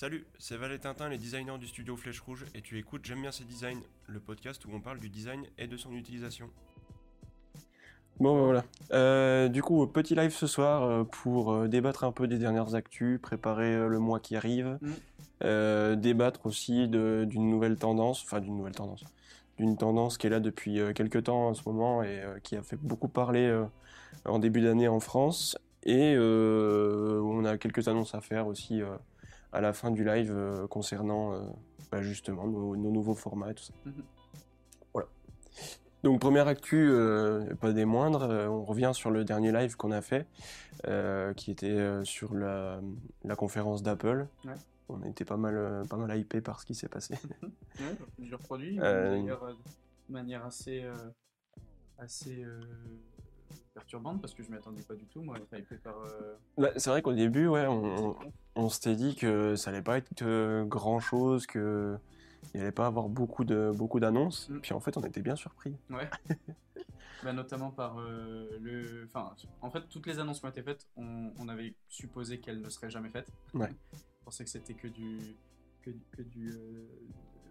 Salut, c'est Valet Tintin, les designers du studio Flèche Rouge, et tu écoutes J'aime bien ces designs, le podcast où on parle du design et de son utilisation. Bon, bah, voilà. Euh, du coup, petit live ce soir euh, pour euh, débattre un peu des dernières actus, préparer euh, le mois qui arrive, Mm. euh, débattre aussi d'une nouvelle tendance, enfin d'une nouvelle tendance, d'une tendance qui est là depuis euh, quelques temps en ce moment et euh, qui a fait beaucoup parler euh, en début d'année en France. Et euh, on a quelques annonces à faire aussi euh, à la fin du live euh, concernant euh, bah, justement nos, nos nouveaux formats et tout ça. Mhm. Voilà. Donc première actu, euh, pas des moindres, on revient sur le dernier live qu'on a fait, qui était sur la, la conférence d'Apple. Ouais. On a été pas mal, pas mal hypé par ce qui s'est passé. Ouais, plusieurs produits, d'ailleurs de manière assez, assez perturbante parce que je m'y attendais pas du tout, moi, par. euh, Bah, c'est vrai qu'au début, ouais, on, on, s'était dit que ça allait pas être grand chose, que il allait pas avoir beaucoup de beaucoup d'annonces. Mm. Puis en fait, on était bien surpris. Ouais. Bah, notamment par euh, le. Enfin, en fait, toutes les annonces qui ont été faites, on, on avait supposé qu'elles ne seraient jamais faites. Ouais. On pensait que c'était que du. que, que du.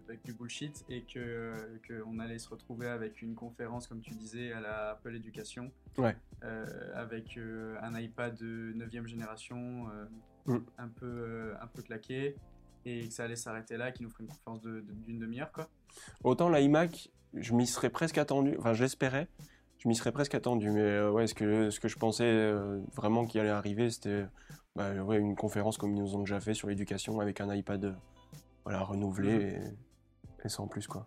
Avec du bullshit et que qu'on allait se retrouver avec une conférence, comme tu disais, à la Apple Education. Ouais. euh, avec euh, un iPad de 9 génération, euh, Mm. un, peu, un peu claqué, et que ça allait s'arrêter là, qui nous ferait une conférence de- de- d'une demi-heure, quoi. Autant l'iMac, je m'y serais presque attendu, enfin je l'espérais, je m'y serais presque attendu, mais ouais, ce que, ce que je pensais vraiment qui allait arriver, c'était bah, ouais, une conférence comme ils nous ont déjà fait sur l'éducation avec un iPad voilà, renouvelé Mhm. Et, et sans plus quoi.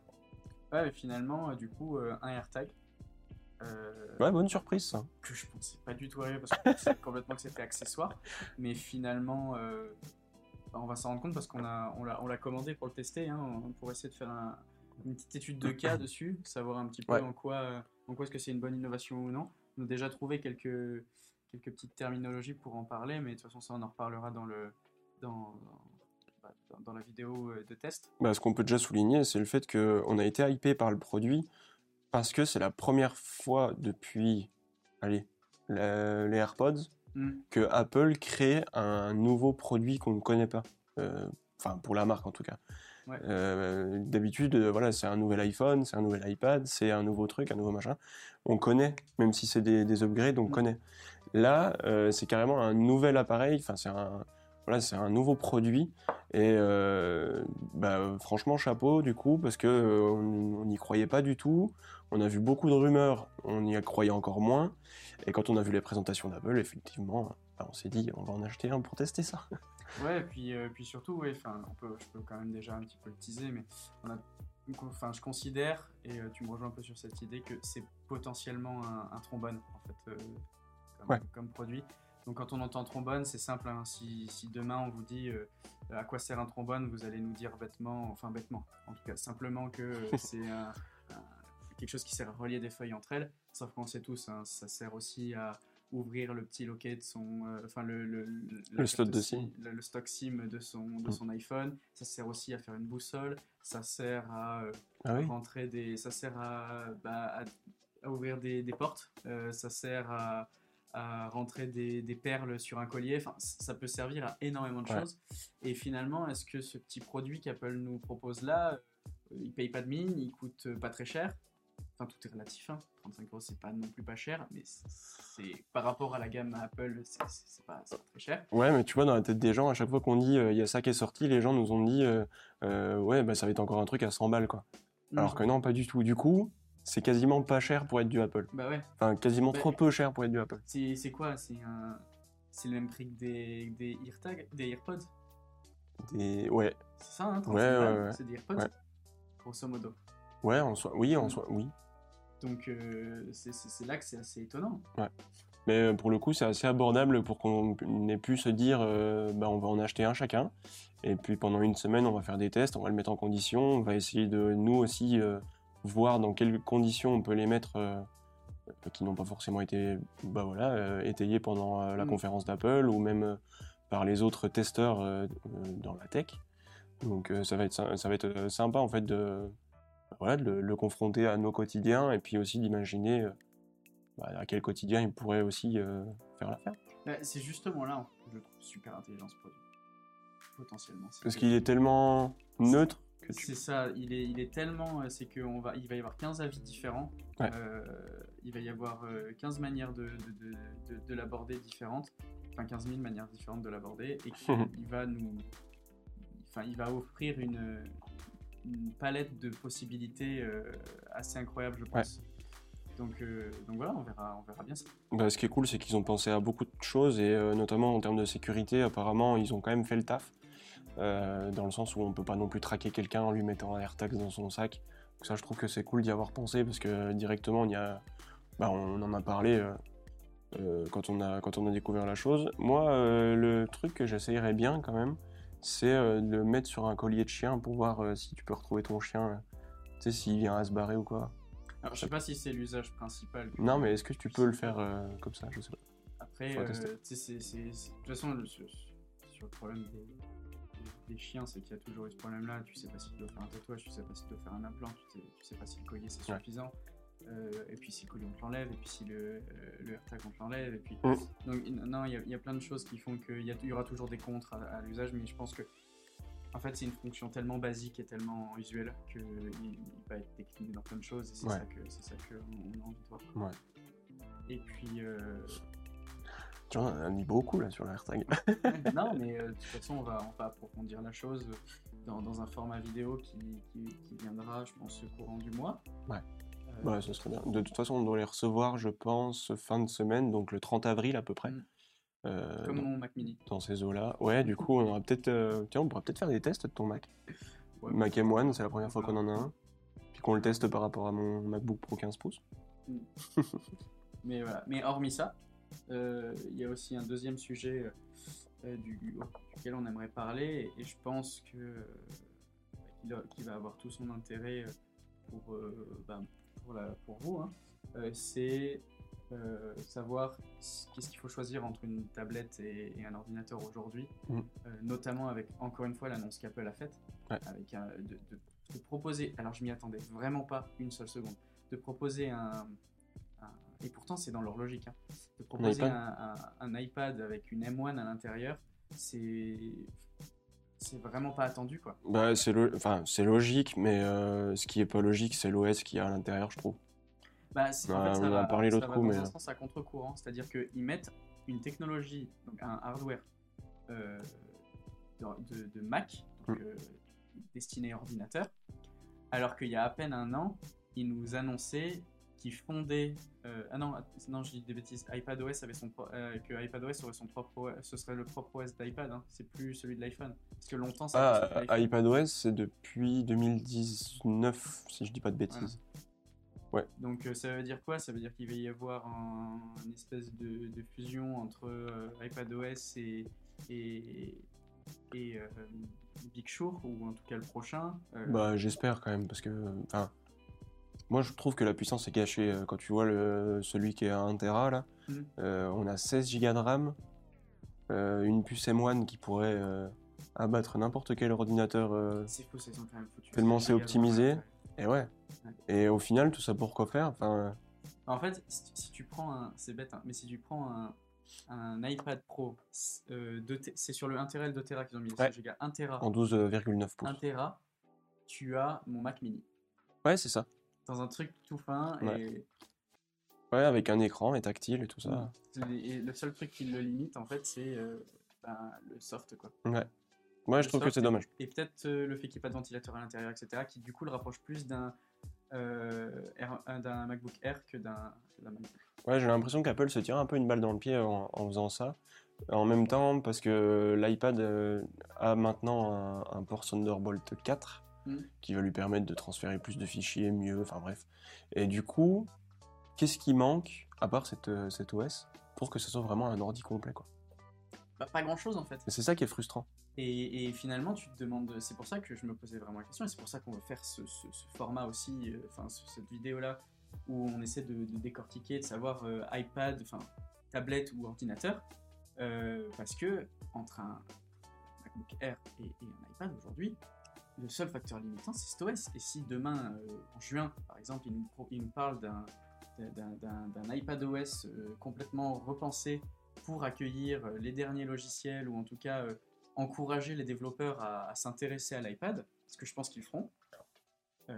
Ouais, et finalement, euh, du coup, euh, un AirTag. euh, Ouais, bonne surprise ça. que je pensais pas du tout arriver parce que je pensais complètement que c'était accessoire. Mais finalement, bah, on va s'en rendre compte parce qu'on a, on l'a, on l'a commandé pour le tester, hein, pour essayer de faire un- une petite étude de cas dessus, savoir un petit peu Ouais. en quoi, en quoi est-ce que c'est une bonne innovation ou non. On a déjà trouvé quelques, quelques petites terminologies pour en parler, mais de toute façon, ça, on en reparlera dans le, dans, dans, la vidéo euh, de test. Bah, ce qu'on peut déjà souligner, c'est le fait qu'on a été hypé par le produit parce que c'est la première fois depuis, allez, la- les AirPods Mm. que Apple crée un nouveau produit qu'on ne connaît pas. Euh, Enfin, pour la marque en tout cas. Ouais. Euh, D'habitude, euh, voilà, c'est un nouvel iPhone, c'est un nouvel iPad, c'est un nouveau truc, un nouveau machin. On connaît, même si c'est des, des upgrades, on Mm. connaît. Là, euh, c'est carrément un nouvel appareil. Enfin, c'est un, voilà, c'est un nouveau produit. Et euh, bah, franchement, chapeau du coup, parce que euh, on n'y croyait pas du tout. On a vu beaucoup de rumeurs, on y a croyait encore moins. Et quand on a vu les présentations d'Apple, effectivement, bah, on s'est dit, on va en acheter un pour tester ça. Ouais, et puis, euh, puis surtout, ouais, enfin, on peut, je peux quand même déjà un petit peu le teaser, mais on a, enfin, je considère, et euh, tu me rejoins un peu sur cette idée, que c'est potentiellement un, un trombone, en fait, euh, comme, Ouais. comme produit. Donc quand on entend trombone, c'est simple, hein, si, si demain on vous dit euh, à quoi sert un trombone, vous allez nous dire bêtement, enfin bêtement, en tout cas, simplement que euh, c'est un- un- quelque chose qui sert à relier des feuilles entre elles, sauf qu'on sait tous, hein, ça sert aussi à ouvrir le petit loquet de son, euh, enfin le, le, Le slot carte de SIM, SIM. le, le stock SIM de son, de Mm. son iPhone. Ça sert aussi à faire une boussole. Ça sert à euh, Ah oui rentrer des, ça sert à, bah, à, à ouvrir des, des portes. Ça sert à, à rentrer des, des perles sur un collier. Enfin, ça peut servir à énormément de Ouais. choses. Et finalement, est-ce que ce petit produit qu'Apple nous propose là, euh, il paye pas de mine, il coûte pas très cher? Enfin, tout est relatif. Hein. 35 euros, c'est pas non plus pas cher, mais c'est- par rapport à la gamme Apple, c'est pas, très cher. Ouais, mais tu vois, dans la tête des gens, à chaque fois qu'on dit euh, il y a ça qui est sorti, les gens nous ont dit euh, euh, ouais, bah, ça va être encore un truc à 100 balles quoi. Alors que non, pas du tout. Du coup, c'est quasiment pas cher pour être du Apple. Bah ouais. Enfin, quasiment trop peu cher pour être du Apple. C'est quoi? C'est un... le même prix que des, des des AirPods Des... Ouais, C'est ça, hein 35 Ouais, ouais, ouais. C'est des AirPods Ouais. Grosso modo. ouais, en soi, oui, en soi, oui. Donc euh, c'est- là que c'est assez étonnant. Mais euh, pour le coup, c'est assez abordable pour qu'on ait pu se dire, euh, bah, on va en acheter un chacun. Et puis pendant une semaine, on va faire des tests, on va le mettre en condition, on va essayer de nous aussi euh, voir dans quelles conditions on peut les mettre, euh, qui n'ont pas forcément été, bah voilà, euh, étayées pendant euh, la Mm. conférence d'Apple ou même euh, par les autres testeurs dans la tech. Donc ça va être ça va être sympa en fait de voilà de le, le confronter à nos quotidiens et puis aussi d'imaginer bah, à quel quotidien il pourrait aussi faire l'affaire. Bah, c'est justement là, que je trouve super intelligent ce produit. potentiellement. Parce qu'il est tellement neutre. C'est ça, il est, il est tellement. euh, C'est qu'il va, il va y avoir 15 avis différents. Ouais. Euh, il va y avoir euh, 15 manières de, de, de- de- de l'aborder différentes. Enfin, 15 000 manières différentes de l'aborder. Et qu'il va nous. Enfin, il va offrir une, une palette de possibilités euh, assez incroyable, je pense. Donc, euh, donc voilà, on verra, on verra bien ça. Bah, ce qui est cool, c'est qu'ils ont pensé à beaucoup de choses et euh, notamment en termes de sécurité, apparemment, ils ont quand même fait le taf. Euh, dans le sens où on peut pas non plus traquer quelqu'un en lui mettant un AirTag dans son sac. Donc ça, je trouve que c'est cool d'y avoir pensé parce que directement, il y a, bah, on en a parlé euh, euh, quand, on a, quand on a découvert la chose. Moi, le truc que j'essayerais bien quand même, c'est de le mettre sur un collier de chien pour voir si tu peux retrouver ton chien, tu sais, s'il vient à se barrer ou quoi. Alors, je sais pas si c'est l'usage principal. Non, mais est-ce que tu peux le faire euh, comme ça? Je sais pas. Après, euh, c'est- de toute façon, le- sur, sur le problème des, des- des chiens, c'est qu'il y a toujours eu ce problème-là. Tu sais pas s'il doit faire un tatouage, tu sais pas s'il doit faire un implant, tu sais, tu sais pas si le collier c'est Ouais. suffisant. Euh, et puis si le collier on te l'enlève, et puis si le, euh, le AirTag on te l'enlève, et puis. Mm. Donc, non, il y, a- il y a plein de choses qui font qu'il y, aura toujours des contres à, à l'usage, mais je pense que. En fait, c'est une fonction tellement basique et tellement usuelle qu'il il va être décliné dans plein de choses, et c'est Ouais. ça qu'on on a envie de voir. Ouais. Et puis. euh, Tu vois, on a mis beaucoup là sur le AirTag. Non, mais euh, de toute façon, on va, on va approfondir la chose dans, dans un format vidéo qui, qui, qui viendra, je pense, au courant du mois. Ouais. Euh, Ouais, ce serait bien. De toute façon, on doit les recevoir, je pense, fin de semaine, donc le 30 avril à peu près. Mm. Euh, comme mon Mac Mini. dans ces eaux-là. Ouais, du coup, on aura peut-être. Tiens, on pourra peut-être faire des tests de ton Mac. Ouais, Mac M1, c'est la première fois qu'on en a un. Puis qu'on le teste par rapport à mon MacBook Pro 15 pouces. Mais voilà. Mais hormis ça, il y a aussi un deuxième sujet euh, du, duquel on aimerait parler, et je pense que euh, qu'il va avoir tout son intérêt euh, pour, euh, ben, pour, la- pour vous. hein. Euh, c'est euh, savoir qu'est-ce qu'il faut choisir entre une tablette et, et un ordinateur aujourd'hui, euh, notamment avec encore une fois l'annonce qu'Apple a faite, Ouais. avec un- de, de- de proposer. Alors je m'y attendais vraiment pas une seule seconde, de proposer un, un- et pourtant c'est dans leur logique, hein, de proposer un, un- un iPad avec une M1 à l'intérieur, c'est c'est vraiment pas attendu quoi. Bah, c'est lo- enfin, c'est logique, mais euh, ce qui est pas logique, c'est l'OS qu'il y a à l'intérieur, je trouve. Bah, en fait, ça on en a parlé l'autre coup, dans mais, un euh, sens à contre-courant, c'est-à-dire qu'ils mettent une technologie, donc un hardware euh, de, de- de Mac, donc, Mm. euh, destiné à ordinateur, alors qu'il y a à peine un an, ils nous annonçaient qu'ils fondaient. euh, ah non, non, je dis des bêtises. iPadOS avait son pro- euh, que iPadOS aurait son propre, OS, ce serait le propre OS d'iPad. hein, c'est plus celui de l'iPhone. Parce que longtemps, ça. Ah, iPadOS, c'est depuis 2019, si je dis pas de bêtises. Donc euh, ça veut dire quoi? Ça veut dire qu'il va y avoir un, une espèce de, de fusion entre euh, iPadOS et, et, et euh, Big Sur, ou en tout cas le prochain. Euh, Bah, j'espère quand même, parce que. Enfin. Moi, je trouve que la puissance est cachée. euh, Quand tu vois le, celui qui est à 1 Tera, là, Mhm. euh, on a 16 Go de RAM, euh, une puce M1 qui pourrait euh, abattre n'importe quel ordinateur. c'est fou, foutu. Tellement c'est giga optimisé. et ouais. Ouais. Et au final, tout ça pour quoi faire Enfin, En fait, si, tu prends un. C'est bête, hein, mais si tu prends un, un iPad Pro, c'est sur le 1 Tera et le 2 Tera qu'ils ont mis les Ouais. 16 Go. 1 Tera, en 12,9 pouces. 1 Tera, tu as mon Mac Mini. Ouais, c'est ça. Dans un truc tout fin Ouais. et Ouais, avec un écran et tactile et tout ça. Et le seul truc qui le limite, en fait, c'est euh, ben, le soft, quoi. Ouais. Ouais, je trouve que c'est dommage. Et peut-être euh, le fait qu'il n'y ait pas de ventilateur à l'intérieur, etc., qui du coup le rapproche plus d'un euh, d'un MacBook Air que d'un que d'un MacBook. Ouais, j'ai l'impression qu'Apple se tire un peu une balle dans le pied en, en faisant ça. En même temps, parce que l'iPad euh, a maintenant un, un port Thunderbolt 4 Mm. qui va lui permettre de transférer plus de fichiers, mieux, enfin bref. Et du coup, qu'est-ce qui manque, à part cette, euh, cet OS, pour que ce soit vraiment un ordi complet quoi? Bah, pas grand chose en fait. C'est ça qui est frustrant. Et, et finalement, tu te demandes, c'est pour ça que je me posais vraiment la question, et c'est pour ça qu'on veut faire ce, ce- ce format aussi, euh, enfin ce- cette vidéo-là, où on essaie de, de décortiquer, de savoir euh, iPad, enfin tablette ou ordinateur, euh, parce que entre un MacBook Air et, et un iPad aujourd'hui, le seul facteur limitant c'est cet OS. Et si demain, euh, en juin, par exemple, il nous, parle d'un d'un- d'un d'un iPad OS euh, complètement repensé pour accueillir euh, les derniers logiciels ou en tout cas encourager les développeurs à, s'intéresser à l'iPad, ce que je pense qu'ils feront, bah,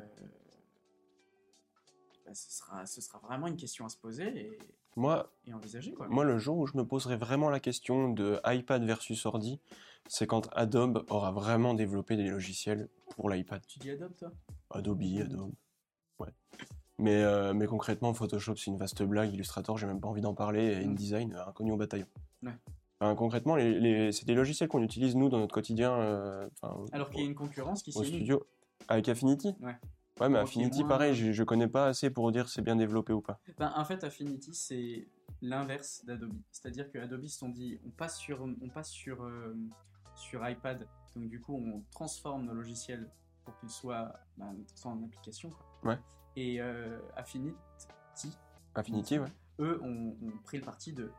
ce, sera, vraiment une question à se poser Moi, et envisager. Quoi. moi, le jour où je me poserai vraiment la question de iPad versus ordi, c'est quand Adobe aura vraiment développé des logiciels pour l'iPad. Tu dis Adobe, toi? Adobe, Adobe. Ouais. Mais, euh, mais concrètement, Photoshop, c'est une vaste blague. Illustrator, j'ai même pas envie d'en parler. Et Mm. InDesign, euh, inconnu au bataillon. Ouais. Enfin, concrètement, les, les- c'est des logiciels qu'on utilise, nous, dans notre quotidien. euh, Alors qu'il y a une concurrence qui s'est studio. Avec Affinity Ouais. Ouais, mais Affinity, moins- pareil, je, je connais pas assez pour dire c'est bien développé ou pas. Ben, en fait, Affinity, c'est l'inverse d'Adobe. C'est-à-dire que Adobe se sont dit, on passe sur, on passe sur, euh, sur iPad, donc du coup, on transforme nos logiciels pour qu'ils soient ben, en application. quoi. Ouais. Et euh, Affinity, Affinity, ouais. eux, ont, ont pris le parti de,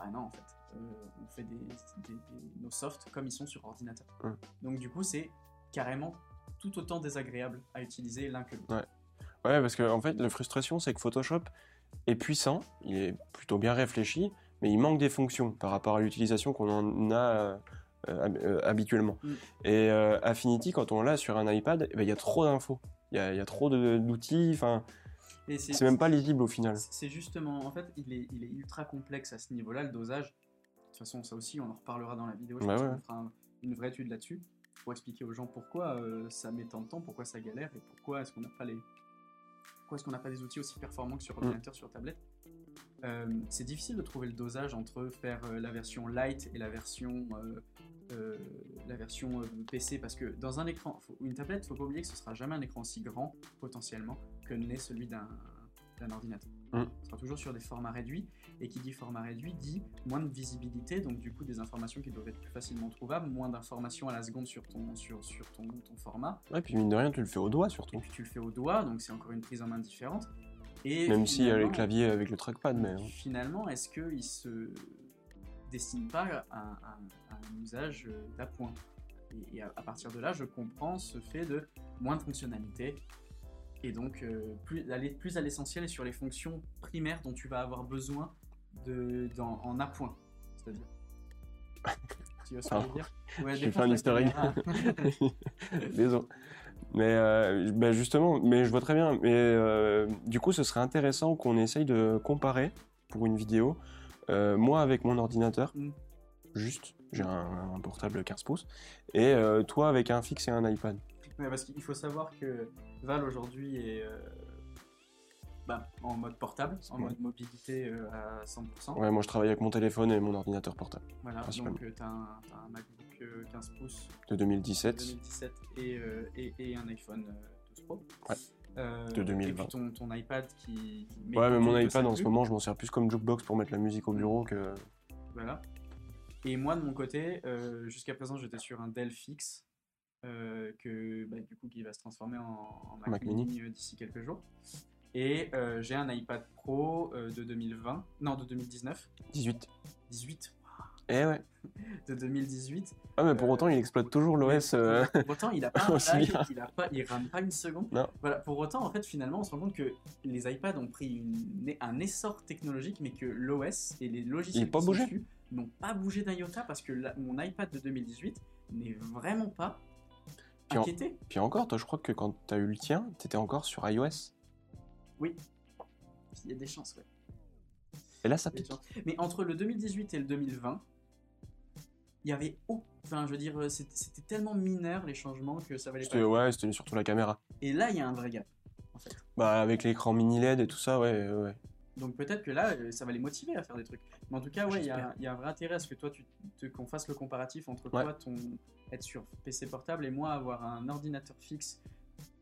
ah non, en fait, euh, on fait des, des- des- nos softs comme ils sont sur ordinateur. Donc du coup, c'est carrément tout autant désagréable à utiliser l'un que l'autre. Ouais. Ouais, parce que en fait, la frustration, c'est que Photoshop est puissant, il est plutôt bien réfléchi, mais il manque des fonctions par rapport à l'utilisation qu'on en a euh, euh, habituellement. Mm. Et euh, Affinity, quand on l'a sur un iPad, eh ben, il y a trop d'infos. Il y a, il y a trop d'outils, enfin, c'est même pas lisible au final. C'est justement, en fait, il est, il est ultra complexe à ce niveau-là, le dosage. De toute façon, ça aussi, on en reparlera dans la vidéo. Je Ouais, pense ouais. qu'on fera un- une vraie étude là-dessus pour expliquer aux gens pourquoi euh, ça met tant de temps, pourquoi ça galère et pourquoi est-ce qu'on n'a pas les, pourquoi est-ce qu'on n'a pas des outils aussi performants que sur Mm. ordinateur, sur tablette. Euh, c'est difficile de trouver le dosage entre faire euh, la version light et la version, la version PC parce que dans un écran, faut- une tablette, faut pas oublier que ce sera jamais un écran aussi grand potentiellement que n'est celui d'un ordinateur. Mm. Ce sera toujours sur des formats réduits et qui dit format réduit dit moins de visibilité, donc du coup des informations qui doivent être plus facilement trouvables, moins d'informations à la seconde sur ton, sur, sur ton, ton format. Ouais, puis mine de rien, tu le fais au doigt Et surtout. puis tu le fais au doit, donc c'est encore une prise en main différente. Et Même s'il y a les claviers avec le trackpad, mais. et finalement, est-ce qu'il se destine pas à, à- à un usage d'appoint? Et, et à, à partir de là, je comprends ce fait de moins de fonctionnalités et donc euh, plus, aller plus à l'essentiel et sur les fonctions primaires dont tu vas avoir besoin de, dans- en appoint. C'est-à-dire. tu vois ce je dire? Ouais, la easter egg. caméra. Désolé. Mais euh, bah, justement, mais je vois très bien. Mais euh, du coup, ce serait intéressant qu'on essaye de comparer pour une vidéo. moi avec mon ordinateur, Mm. juste, j'ai un, un portable 15 pouces, et toi avec un fixe et un iPad. Ouais, parce qu'il faut savoir que Val aujourd'hui est euh, bah, en mode portable, en Ouais. mode mobilité euh, à 100%. Ouais, moi je travaille avec mon téléphone et mon ordinateur portable Voilà, donc tu as, un t'as un MacBook euh, 15 pouces de 2017. 2017 et, euh, et, et un iPhone euh, 12 Pro. Ouais. Euh, De 2020. Et puis ton, ton iPad qui. qui- Ouais, mais mon iPad en ce moment, je m'en sers plus comme jukebox pour mettre la musique au bureau que. Voilà. Et moi, de mon côté, euh, jusqu'à présent, j'étais sur un Dell fixe, euh, que, bah, du coup, qui va se transformer en, en Mac, Mac mini. mini euh, d'ici quelques jours. Et euh, j'ai un iPad Pro euh, de 2020, non, de 2019, 18. 18, Eh ouais. de 2018. Ah, mais pour autant, il exploite toujours l'OS. Pour autant, il a pas un lag, il a pas, il rame pas une seconde. Non. Voilà. Pour autant, en fait, finalement, on se rend compte que les iPads ont pris une- un essor technologique, mais que l'OS et les logiciels n'ont pas bougé d'un iota parce que la- mon iPad de 2018 n'est vraiment pas Puis en- inquiété. Puis encore, toi, je crois que quand t'as eu le tien, t'étais encore sur iOS. Il y a des chances, ouais. Et là, ça pique. Mais entre le 2018 et le 2020, il y avait Enfin, je veux dire, euh, c'était tellement mineur les changements que ça valait pas. Ouais, c'était surtout la caméra. Et là, il y a un vrai gap, en fait. Bah, avec l'écran mini LED et tout ça, ouais, ouais. Donc peut-être que là, euh, ça va les motiver à faire des trucs. Mais en tout cas, ouais, il y, a un- il y a un vrai intérêt à ce que toi, tu qu'on fasse le comparatif entre Ouais. toi, ton être sur PC portable et moi avoir un ordinateur fixe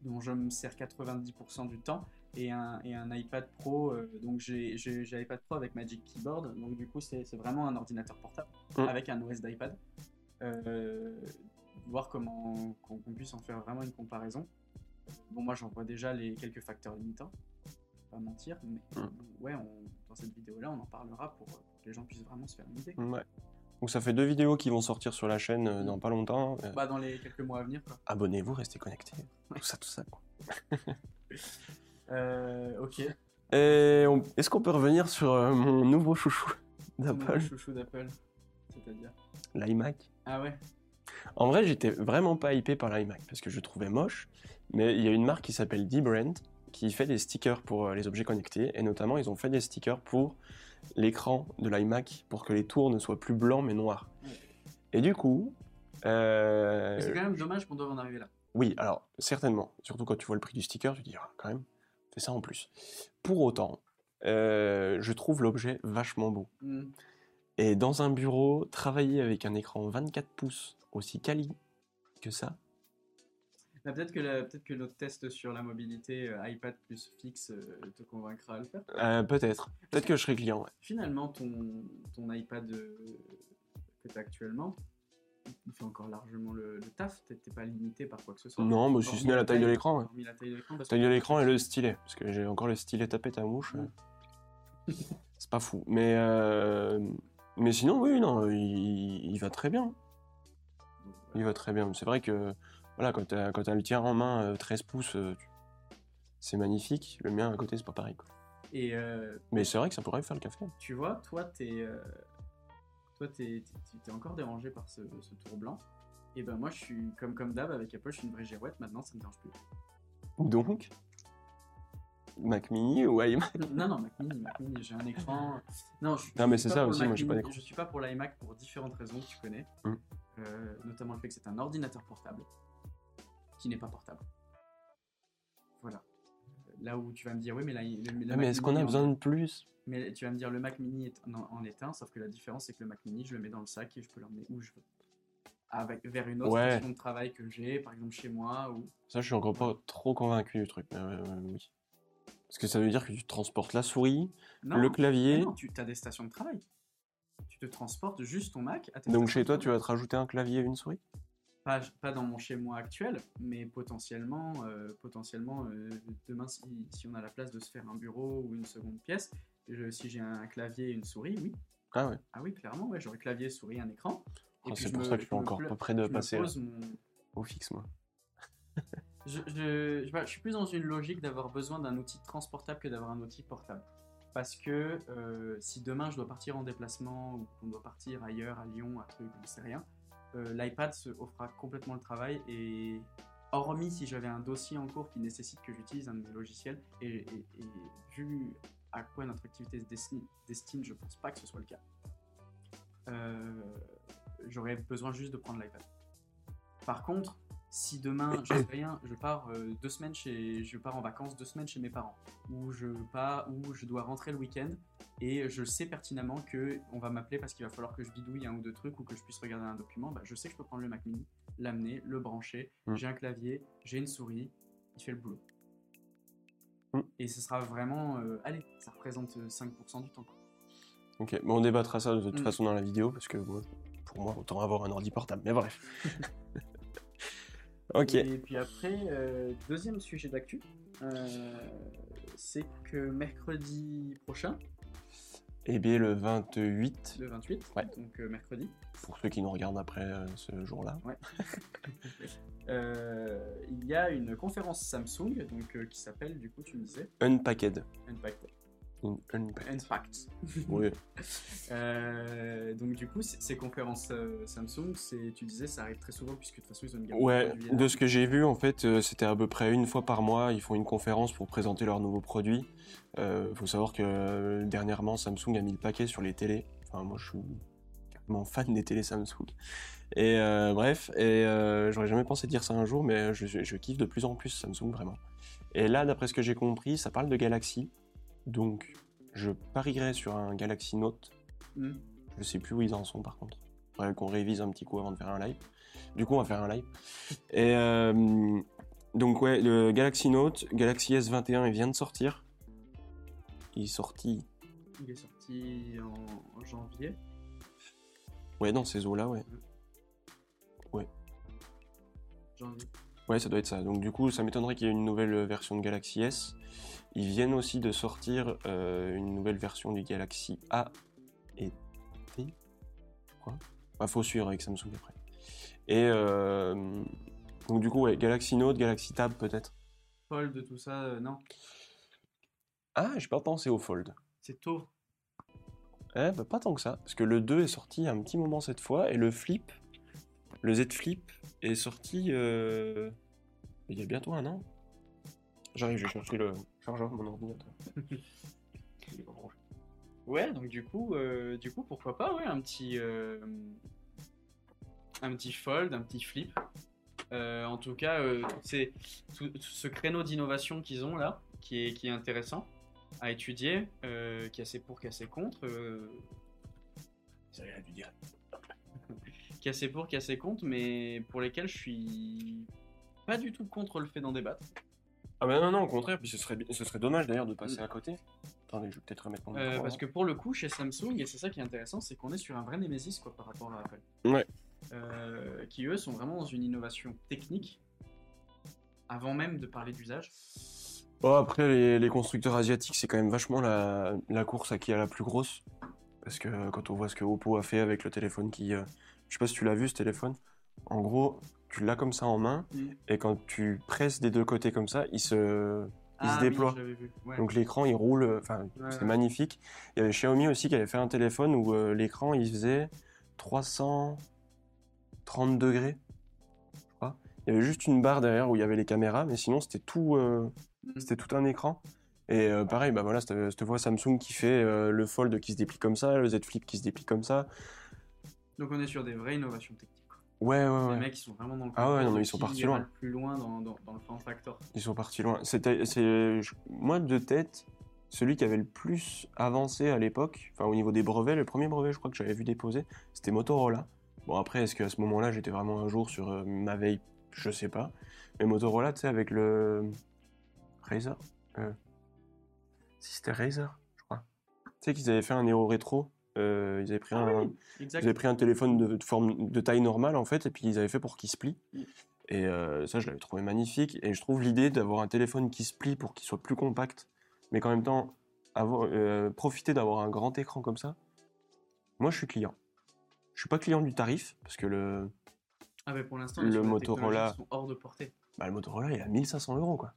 dont je me sers 90% du temps et un, et un iPad Pro. euh, donc j'ai iPad Pro avec Magic Keyboard. Donc du coup, c'est vraiment un ordinateur portable Mm. avec un OS d'iPad. Euh, voir comment qu'on qu'on puisse en faire vraiment une comparaison. Bon, moi j'en vois déjà les quelques facteurs limitants, pas mentir, mais Mm. ouais, on- dans cette vidéo-là, on en parlera pour, pour que les gens puissent vraiment se faire une idée. Ouais. Donc ça fait deux vidéos qui vont sortir sur la chaîne euh, dans pas longtemps. Euh, Bah, dans les quelques mois à venir, quoi. Abonnez-vous, restez connectés. Tout ça, tout ça. quoi. Euh, ok. On- est-ce qu'on peut revenir sur euh, mon nouveau chouchou d'Apple, chouchou d'Apple, c'est-à-dire? l'iMac Ah ouais. En vrai, j'étais vraiment pas hypé par l'iMac parce que je le trouvais moche. Mais il y a une marque qui s'appelle D-Brand qui fait des stickers pour euh, les objets connectés. Et notamment, ils ont fait des stickers pour l'écran de l'iMac pour que les tours ne soient plus blancs mais noirs. Ouais. Et du coup. euh, C'est quand même dommage qu'on doive en arriver là. Oui, alors certainement. Surtout quand tu vois le prix du sticker, tu te dis ah, quand même, fais ça en plus. Pour autant, euh, je trouve l'objet vachement beau. Hmm. Et dans un bureau, travailler avec un écran 24 pouces aussi quali que ça, Bah, peut-être que, la- peut-être que notre test sur la mobilité euh, iPad plus fixe euh, te convaincra à le faire. euh, peut-être. Peut-être que je serai client. ouais. Finalement, ton, ton iPad euh, que tu as actuellement, il fait encore largement le, le taf. T'es t'es pas limité par quoi que ce soit. Non, mais si ce n'est la taille de l'écran. ouais. la taille de l'écran. et le stylet. Parce que j'ai encore le stylet tapé ta mouche. C'est pas fou. Mais, mais sinon, oui, non, il, il va très bien. Il va très bien. C'est vrai que voilà, quand tu as, quand t'as le tien en main, euh, 13 pouces, euh, c'est magnifique. Le mien à côté, c'est pas pareil. quoi. Et euh, Mais c'est vrai que ça pourrait faire le café. tu vois, toi, t'es euh, toi, t'es, encore dérangé par ce, ce tour blanc. Et ben moi, je suis comme comme d'hab avec Apple, je suis une vraie girouette. Maintenant, ça me dérange plus. Donc, Mac Mini ou iMac? Non, non, Mac Mini, Mac Mini, j'ai un écran. Non, je, je Non, mais suis c'est pas ça aussi, moi, j'ai pas Mini, d'écran. Je suis pas pour l'iMac pour différentes raisons que tu connais. Mm. Euh, notamment le fait que c'est un ordinateur portable qui n'est pas portable. Voilà. Là où tu vas me dire, oui, mais là, le, le Ah, Mac Mais est-ce qu'on a besoin de plus? Mais tu vas me dire, le Mac Mini est en, en est un, sauf que la différence, c'est que le Mac Mini, je le mets dans le sac et je peux l'emmener où je veux. Avec, vers une autre Ouais. station de travail que j'ai, par exemple chez moi, ou Ça, je suis encore pas trop convaincu du truc. Mais oui. Parce que ça veut dire que tu transportes la souris, non, le clavier. non, tu as des stations de travail. Tu te transportes juste ton Mac à tes Donc chez toi, tu vas te rajouter un clavier et une souris? Pas, pas dans mon chez moi actuel, mais potentiellement, euh, potentiellement euh, demain, si, si on a la place de se faire un bureau ou une seconde pièce, je- si j'ai un clavier et une souris, oui. Ah ouais. Ah oui, clairement, ouais, j'aurai clavier, souris, un écran. Puis c'est pour me- ça que je suis encore pas près de passer mon- au fixe, moi. Je, je- je- je suis plus dans une logique d'avoir besoin d'un outil transportable que d'avoir un outil portable. Parce que euh, si demain je dois partir en déplacement ou qu'on doit partir ailleurs, à Lyon, à truc, je ne sais rien, l'iPad se offrira complètement le travail et hormis si j'avais un dossier en cours qui nécessite que j'utilise un de mes logiciels et vu à quoi notre activité se destine, destine, je pense pas que ce soit le cas. Euh, J'aurais besoin juste de prendre l'iPad. Par contre, si demain, je sais rien, je pars euh, deux semaines chez, je pars en vacances deux semaines chez mes parents, ou je pars, ou je dois rentrer le week-end, et je sais pertinemment que on va m'appeler parce qu'il va falloir que je bidouille un ou deux trucs ou que je puisse regarder un document, bah, je sais que je peux prendre le Mac Mini, l'amener, le brancher, Mm. j'ai un clavier, j'ai une souris, il fait le boulot. Mm. Et ce sera vraiment, euh, allez, ça représente euh, 5% du temps. Ok, bon, on débattra ça de toute Mm. façon dans la vidéo parce que pour moi, autant avoir un ordi portable. Mais bref. ok. Et puis après, euh, deuxième sujet d'actu, euh, c'est que mercredi prochain, Et bien le 28, le 28, Ouais. donc euh, mercredi, pour ceux qui nous regardent après ce jour-là. euh, il y a une conférence Samsung donc, euh, qui s'appelle, du coup, tu me disais, Unpacked. Unpacked. Unpacked. Oui. Euh, donc du coup, ces conférences euh, Samsung, c'est, tu disais, ça arrive très souvent puisque de toute façon, ils ont une gamme Ouais, de de ce que j'ai vu, en fait, euh, c'était à peu près une fois par mois, ils font une conférence pour présenter leurs nouveaux produits. Il faut savoir que dernièrement, Samsung a mis le paquet sur les télés. Enfin, moi, je suis carrément fan des télés Samsung. Et bref, et j'aurais jamais pensé dire ça un jour, mais je, je kiffe de plus en plus Samsung, vraiment. Et là, d'après ce que j'ai compris, ça parle de Galaxy. Donc, je parierais sur un Galaxy Note. Hmm. Je sais plus où ils en sont, par contre. Faudrait qu'on révise un petit coup avant de faire un live. Du coup, on va faire un live. Et euh, donc, ouais, le Galaxy Note, Galaxy S21, il vient de sortir. Il est sorti, Il est sorti en, janvier. ouais, dans ces eaux-là, ouais. janvier. Ouais, ça doit être ça. Donc, du coup, ça m'étonnerait qu'il y ait une nouvelle version de Galaxy S. Ils viennent aussi de sortir euh, une nouvelle version du Galaxy A et T. Quoi Bah, faut suivre avec Samsung après. Et euh, donc, du coup, ouais, Galaxy Note, Galaxy Tab peut-être. Fold, tout ça, euh, non. Ah, j'ai pas pensé au Fold. C'est tôt. Eh bah, pas tant que ça, parce que le 2 est sorti il y a un petit moment cette fois, et le flip, Le Z Flip est sorti euh, il y a bientôt un an. J'arrive, je vais chercher le chargeur de mon ordinateur. Ouais, donc du coup, euh, du coup, pourquoi pas, ouais, un petit, euh, un petit fold, un petit flip. Euh, en tout cas, euh, c'est tout, tout ce créneau d'innovation qu'ils ont là, qui est, qui est intéressant à étudier, euh, qui a ses pour, qui a ses contre. euh, Ça a dû dire. Qui a ses pour, qui a ses contre, mais pour lesquels je suis pas du tout contre le fait d'en débattre. Ah bah non, non, au contraire, puis ce serait, ce serait dommage d'ailleurs de passer à côté. Attendez, je vais peut-être remettre mon Euh, micro, parce hein. que pour le coup, chez Samsung, et c'est ça qui est intéressant, c'est qu'on est sur un vrai Nemesis quoi, par rapport à Apple. Ouais. Euh, qui eux sont vraiment dans une innovation technique, avant même de parler d'usage. Bon, après, les, les constructeurs asiatiques, c'est quand même vachement la, la course à qui a la plus grosse. Parce que quand on voit ce que Oppo a fait avec le téléphone qui. euh, je sais pas si tu l'as vu ce téléphone. En gros, tu l'as comme ça en main, Mm. et quand tu presses des deux côtés comme ça, il se, il Ah se oui, déploie. vu, ouais. Donc l'écran il roule, enfin Ouais, c'est ouais. magnifique. Il y avait Xiaomi aussi qui avait fait un téléphone où euh, l'écran il faisait 330 degrés, je crois. Il y avait juste une barre derrière où il y avait les caméras, mais sinon c'était tout, euh, Mhm. c'était tout un écran. Et euh, pareil, bah voilà, cette, cette voix Samsung qui fait le Fold qui se déplie comme ça, le Z Flip qui se déplie comme ça. Donc on est sur des vraies innovations techniques. quoi. Ouais, ouais, Les ouais. mecs, ils sont vraiment dans le Ah ouais, non, mais ils sont partis loin. plus loin dans, dans, dans le form factor. Ils sont partis loin. C'était, c'est, moi de tête, celui qui avait le plus avancé à l'époque, enfin au niveau des brevets, le premier brevet je crois que j'avais vu déposer, c'était Motorola. Bon après, est-ce qu'à ce moment-là j'étais vraiment un jour sur euh, ma veille? Je sais pas. Mais Motorola, tu sais, avec le Razer, euh, si c'était Razer, je crois. Tu sais qu'ils avaient fait un Neo rétro. Euh, ils avaient pris un, Exact. ils avaient pris un téléphone de, de forme de taille normale en fait, et puis ils avaient fait pour qu'il se plie. Mm. Et euh, ça, je l'avais trouvé magnifique. Et je trouve l'idée d'avoir un téléphone qui se plie pour qu'il soit plus compact, mais qu'en même temps avoir, euh, profiter d'avoir un grand écran comme ça. Moi, je suis client. Je suis pas client du tarif parce que le, Ah mais pour l'instant, on est le Motorola- technologies qui sont hors de portée. bah, le Motorola, il est à 1500 euros quoi.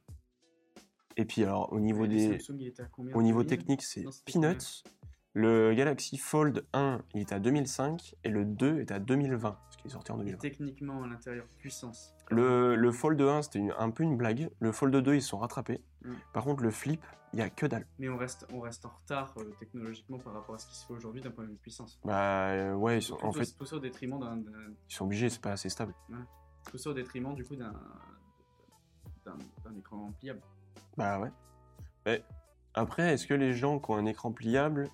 Et puis alors au niveau des, les Samsung, il était à combien au niveau 2000? technique, c'est peanuts. Le Galaxy Fold 1, il est à 2005 et le 2 est à 2020, parce qu'il est sorti en Et 2020. techniquement, à l'intérieur, puissance. Le, le Fold 1, c'était un peu une blague. Le Fold 2, ils sont rattrapés. Mm. Par contre, le Flip, il y a que dalle. Mais on reste, on reste en retard euh, technologiquement par rapport à ce qui se fait aujourd'hui d'un point de vue puissance. Bah euh, ouais, ils sont, en fait, tout ça au détriment d'un, ils sont obligés, c'est pas assez stable. tout ça au détriment du coup d'un écran pliable. Bah ouais. Mais après, est-ce que les gens qui ont un écran pliable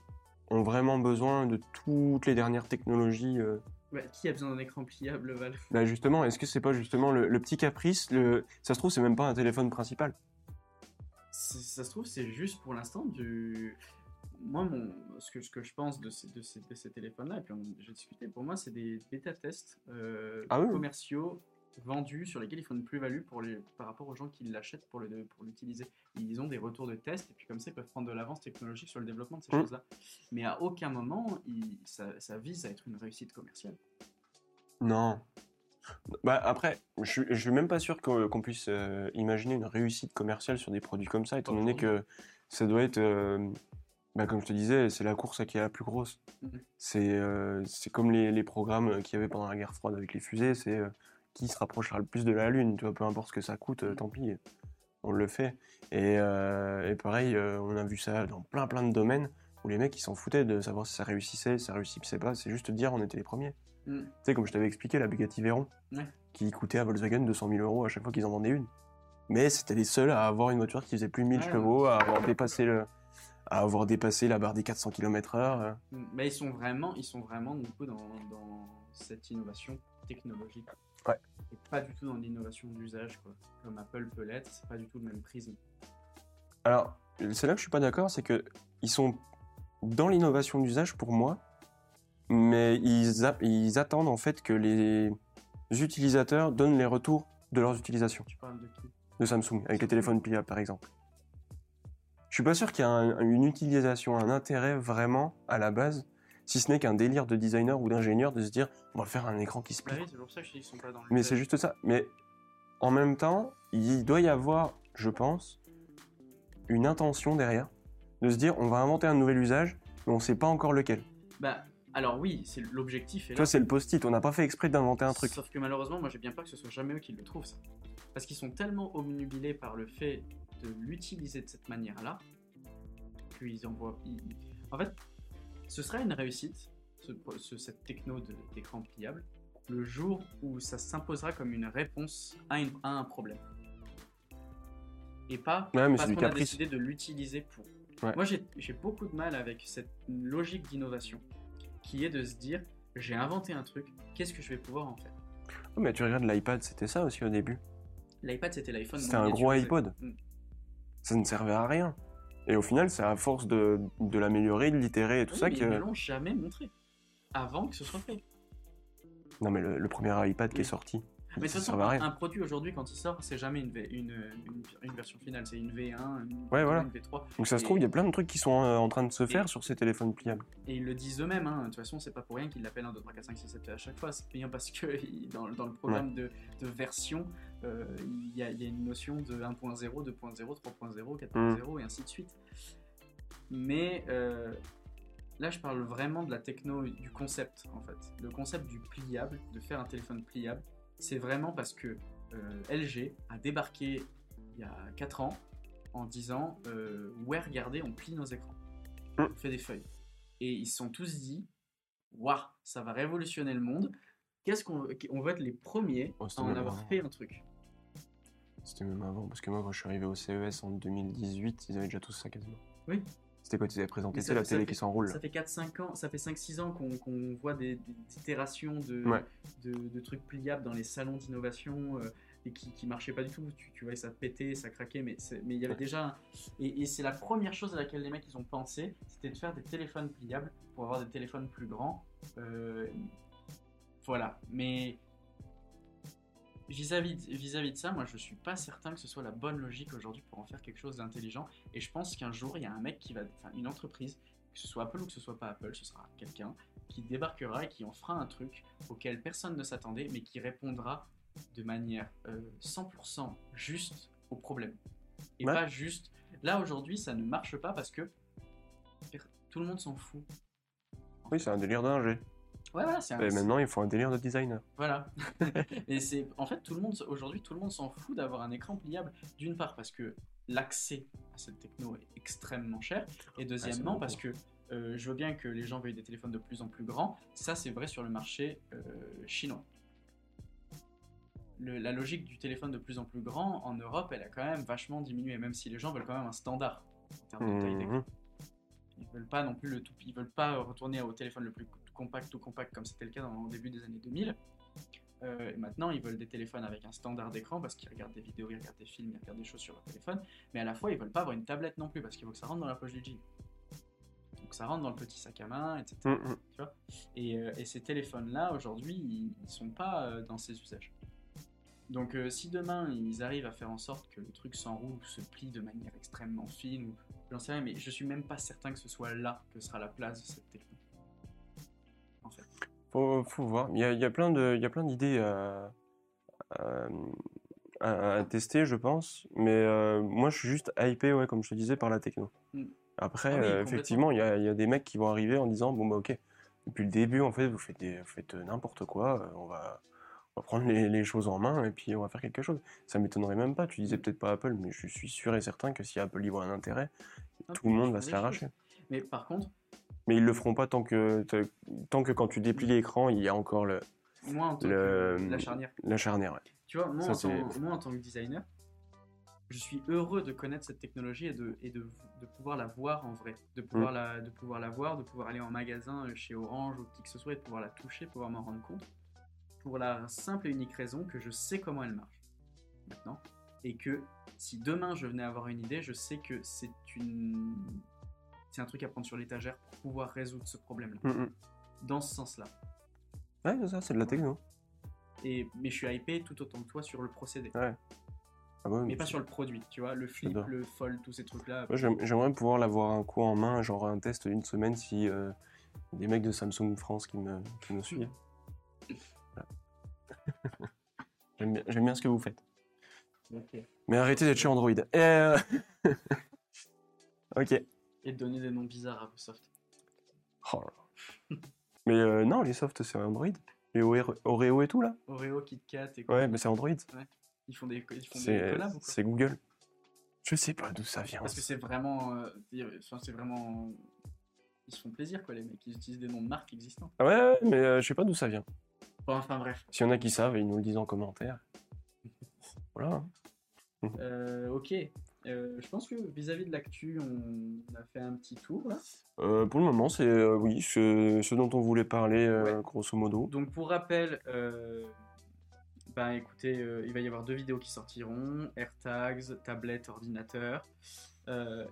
ont vraiment besoin de toutes les dernières technologies euh Ouais, qui a besoin d'un écran pliable, Val? Bah justement, est-ce que c'est pas justement le, le petit caprice le... Ça se trouve, c'est même pas un téléphone principal. Ça se trouve, c'est juste pour l'instant du. Moi, mon, ce, que, ce que je pense de ces, de ces, de ces téléphones-là, et puis j'ai discuté, pour moi, c'est des bêta-tests euh, Ah oui? commerciaux vendus sur lesquels ils font une plus-value pour les, par rapport aux gens qui l'achètent pour, le, pour l'utiliser. Ils ont des retours de tests, et puis comme ça, ils peuvent prendre de l'avance technologique sur le développement de ces Mm. choses-là. Mais à aucun moment, il- ça, ça vise à être une réussite commerciale. Non. Bah après, je, suis- je suis même pas sûr qu'on qu'on puisse euh, imaginer une réussite commerciale sur des produits comme ça, étant donné que ça doit être, euh, bah, comme je te disais, c'est la course à qui est la plus grosse. Mhm. C'est euh, c'est comme les, les programmes qu'il y avait pendant la guerre froide avec les fusées, c'est euh, qui se rapprochera le plus de la Lune, tu vois, peu importe ce que ça coûte, euh, tant pis, on le fait. Et, euh, et pareil, euh, on a vu ça dans plein plein de domaines où les mecs ils s'en foutaient de savoir si ça réussissait, si ça réussissait pas, c'est juste dire on était les premiers. Mm. Tu sais, comme je t'avais expliqué, la Bugatti Veyron, Ouais. qui coûtait à Volkswagen 200 000 euros à chaque fois qu'ils en vendaient une. Mais c'était les seuls à avoir une voiture qui faisait plus de 1000 Ouais, chevaux, à avoir dépassé le, à avoir dépassé la barre des 400 km/h. Mais ils sont vraiment, ils sont vraiment du coup, dans, dans cette innovation technologique. Ouais. Et pas du tout dans l'innovation d'usage, quoi. Comme Apple peut l'être, c'est pas du tout le même prisme. Alors, c'est là que je suis pas d'accord, c'est que ils sont dans l'innovation d'usage pour moi, mais ils, a- ils attendent en fait que les utilisateurs donnent les retours de leurs utilisations. Tu parles de qui? De Samsung, avec les téléphones pliables par exemple. Je suis pas sûr qu'il y ait un- une utilisation, un intérêt vraiment à la base, si ce n'est qu'un délire de designer ou d'ingénieur de se dire on va faire un écran qui se Bah plie. oui, c'est pour ça que je dis qu'ils sont pas dans le Mais c'est juste ça. Mais en même temps, il doit y avoir, je pense, une intention derrière, de se dire on va inventer un nouvel usage, mais on sait pas encore lequel. Bah, Alors oui, c'est l'objectif. là. c'est le post-it. On n'a pas fait exprès d'inventer un truc. Sauf que malheureusement, moi j'ai bien peur que ce soit jamais eux qui le trouvent ça. Parce qu'ils sont tellement omnubilés par le fait de l'utiliser de cette manière-là qu'ils envoient. En fait, ce serait une réussite, ce- ce- cette techno d'écran pliable, le jour où ça s'imposera comme une réponse à, une- à un problème. Et pas Ouais, mais parce qu'on a décidé de l'utiliser pour. Ouais. Moi j'ai beaucoup de mal avec cette logique d'innovation qui est de se dire j'ai inventé un truc, qu'est-ce que je vais pouvoir en faire? Oh, mais tu regardes l'iPad, c'était ça aussi au début. L'iPad c'était l'iPhone. C'était un gros iPod. Mm. Ça ne servait à rien. Et au final, c'est à force de, de l'améliorer, de l'itérer et tout Oui, ça mais que. Ils ne l'ont jamais montré avant que ce soit fait. Non, mais le, le premier iPad qui est sorti, Mais de ça toute façon, un, un produit aujourd'hui, quand il sort, c'est jamais une, V- une, une, une version finale. C'est une V1, une, Ouais, voilà. une V3. Donc ça se trouve, il y a plein de trucs qui sont euh, en train de se Et- faire sur ces téléphones pliables. Et ils le disent eux-mêmes. Hein. De toute façon, c'est pas pour rien qu'ils l'appellent 1, 2, 3, 4, 5, 6, 7 à chaque fois. C'est bien parce que dans, dans le programme de, de version, il y, a, il y a une notion de 1.0, 2.0, 3.0, 4.0 et ainsi de suite. Mais euh, là, je parle vraiment de la techno, du concept en fait. Le concept du pliable, de faire un téléphone pliable, c'est vraiment parce que euh, LG a débarqué il y a 4 ans en disant euh, Ouais, regardez, on plie nos écrans. Mm. On fait des feuilles. Et ils se sont tous dit Waouh, ça va révolutionner le monde. Qu'est-ce qu'on on va être les premiers Oh, à en avoir fait un truc C'était même avant, parce que moi, quand je suis arrivé au CES en 2018, ils avaient déjà tous ça quasiment. Oui. C'était quoi Tu avaient présenté ça la télé fait- qui s'enroule. Ça fait 4-5 ans, ça fait 5-6 ans qu'on qu'on voit des, des itérations de, Ouais. de, de trucs pliables dans les salons d'innovation euh, et qui, qui marchaient pas du tout. Tu, tu voyais ça pétait, ça craquait, mais mais il y avait déjà. un- Et, et c'est la première chose à laquelle les mecs ils ont pensé, c'était de faire des téléphones pliables pour avoir des téléphones plus grands. Euh, voilà, mais vis-à-vis de, vis-à-vis de ça, moi je suis pas certain que ce soit la bonne logique aujourd'hui pour en faire quelque chose d'intelligent. Et je pense qu'un jour il y a un mec qui va, enfin une entreprise, que ce soit Apple ou que ce soit pas Apple, ce sera quelqu'un qui débarquera et qui en fera un truc auquel personne ne s'attendait, mais qui répondra de manière euh, 100% juste au problème. Et Ouais. pas juste. Là aujourd'hui, ça ne marche pas parce que tout le monde s'en fout. Oui, c'est un délire d'ingé. Ouais, voilà, c'est un. Et maintenant, il faut un délire de designer. Voilà. Et c'est en fait tout le monde aujourd'hui tout le monde s'en fout d'avoir un écran pliable d'une part parce que l'accès à cette techno est extrêmement cher et deuxièmement beaucoup. parce que euh, je veux bien que les gens veuillent des téléphones de plus en plus grands. Ça c'est vrai sur le marché euh, chinois. Le- la logique du téléphone de plus en plus grand en Europe elle a quand même vachement diminué même si les gens veulent quand même un standard en termes de taille d'écran. Mhm. Ils veulent pas non plus le tout, ils veulent pas retourner au téléphone le plus compact ou compact comme c'était le cas dans, au début des années 2000. Euh, et maintenant, ils veulent des téléphones avec un standard d'écran parce qu'ils regardent des vidéos, ils regardent des films, ils regardent des choses sur leur téléphone. Mais à la fois, ils veulent pas avoir une tablette non plus parce qu'il faut que ça rentre dans la poche du jean. Donc ça rentre dans le petit sac à main, etc. Mhm. Et, euh, et ces téléphones-là, aujourd'hui, ils, ils sont pas euh, dans ces usages. Donc si demain, ils arrivent à faire en sorte que le truc s'enroule ou se plie de manière extrêmement fine, ou j'en sais rien, mais je suis même pas certain que ce soit là que sera la place de cette techno. En fait. Faut, faut voir. Il y a, il y a plein de- il y a plein d'idées à, à- à- à tester, je pense. Mais euh, moi, je suis juste hypé, ouais, comme je te disais, par la techno. Mm. Après, Ah oui, euh, effectivement, il y a, il y a des mecs qui vont arriver en disant, bon, bah ok, depuis le début, en fait, vous faites, des- vous faites n'importe quoi, euh, on va, on va prendre les, les choses en main et puis on va faire quelque chose. Ça m'étonnerait même pas. Tu disais peut-être pas Apple, mais je suis sûr et certain que si Apple y voit un intérêt, Ah, tout le monde va se l'arracher. Mais par contre, Mais ils le feront pas tant que, tant que quand tu déplies l'écran, il y a encore le, moi en tant Le- que la charnière, la charnière. ouais. Tu vois, moi, Ça, en tant, moi, en tant que designer, je suis heureux de connaître cette technologie et de, et de, de pouvoir la voir en vrai. De pouvoir, Mm. la, de pouvoir la voir, de pouvoir aller en magasin euh, chez Orange ou qui que ce soit et de pouvoir la toucher, pouvoir m'en rendre compte. Pour la simple et unique raison que je sais comment elle marche maintenant. Et que si demain je venais avoir une idée, je sais que c'est une. C'est un truc à prendre sur l'étagère pour pouvoir résoudre ce problème-là. Mm, mm. Dans ce sens-là. Ouais, c'est ça, c'est de la techno. Et, mais je suis hypé tout autant que toi sur le procédé. Ah ouais, mais pas sur le produit, tu vois, le flip, le fold, tous ces trucs-là. Moi, J'aimerais pouvoir l'avoir un coup en main, genre un test d'une semaine si euh, des mecs de Samsung France qui me, qui me suivent. Voilà. J'aime bien, ce que vous faites. Mais arrêtez d'être chez Android. Euh, ok. Et de donner des noms bizarres à Microsoft. Oh là là. Mais euh, non, les softs, c'est Android. Les Oreo et tout, là Oreo, KitKat et Ouais, mais c'est Android. Ils font des, ils font des C'est collabs ou quoi c'est Google. Je sais pas d'où ça vient. Parce que c'est vraiment, euh, c'est vraiment, ils se font plaisir quoi les mecs. Ils utilisent des noms de marques existants. Ah Ouais, ouais, mais euh, je sais pas d'où ça vient. Bon, enfin bref. S'il y en a qui savent, ils nous le disent en commentaire. Voilà. Euh, ok. Euh, je pense que vis-à-vis de l'actu, on a fait un petit tour là. Euh, pour le moment, c'est euh, oui, ce, ce dont on voulait parler, Ouais. grosso modo. Donc pour rappel, ben écoutez, il va y avoir deux vidéos qui sortiront, AirTags, tablette, ordinateur.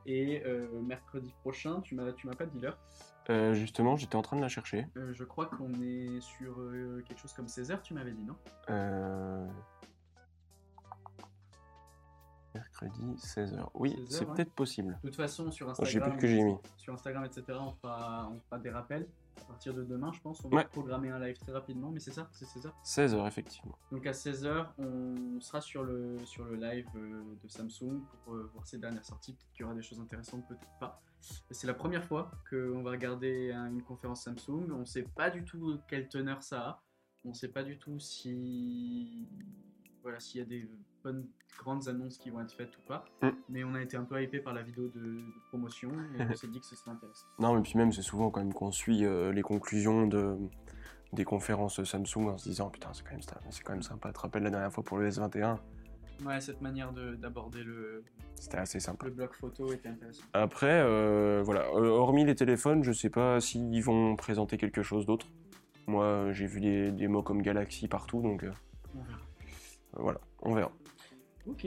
Et mercredi prochain, tu m'as tu m'as pas dit l'heure. Euh, justement, j'étais en train de la chercher. Euh, je crois qu'on est sur euh, quelque chose comme 16h, tu m'avais dit, non? Mercredi, 16h. Oui, 16h, c'est ouais. peut-être possible. De toute façon, sur Oh, Instagram, plus que j'ai mis. sur Instagram, etc., on fera, on fera des rappels à partir de demain, je pense. On va Ouais. programmer un live très rapidement, mais c'est ça, c'est 16h. 16h, effectivement. Donc à 16h, on sera sur le, sur le live euh, de Samsung pour euh, voir ses dernières sorties. Peut-être qu'il y aura des choses intéressantes, peut-être pas. C'est la première fois qu'on va regarder un- une conférence Samsung. On ne sait pas du tout quelle teneur ça a. On ne sait pas du tout si voilà s'il y a des bonnes grandes annonces qui vont être faites ou pas. Mm. Mais on a été un peu hypé par la vidéo de, de promotion et on s'est dit que ce serait intéressant. Non, mais puis même, c'est souvent quand même qu'on suit euh, les conclusions de, des conférences Samsung en se disant Putain, c'est quand, même quand même sympa. Tu te rappelles la dernière fois pour le S21? Ouais, cette manière de- d'aborder le, C'était assez sympa. le bloc photo était intéressant. Après, euh, voilà, euh, hormis les téléphones, je sais pas s'ils vont présenter quelque chose d'autre. Moi, j'ai vu des, des mots comme Galaxy partout, donc euh, On verra. voilà, on verra. Ok.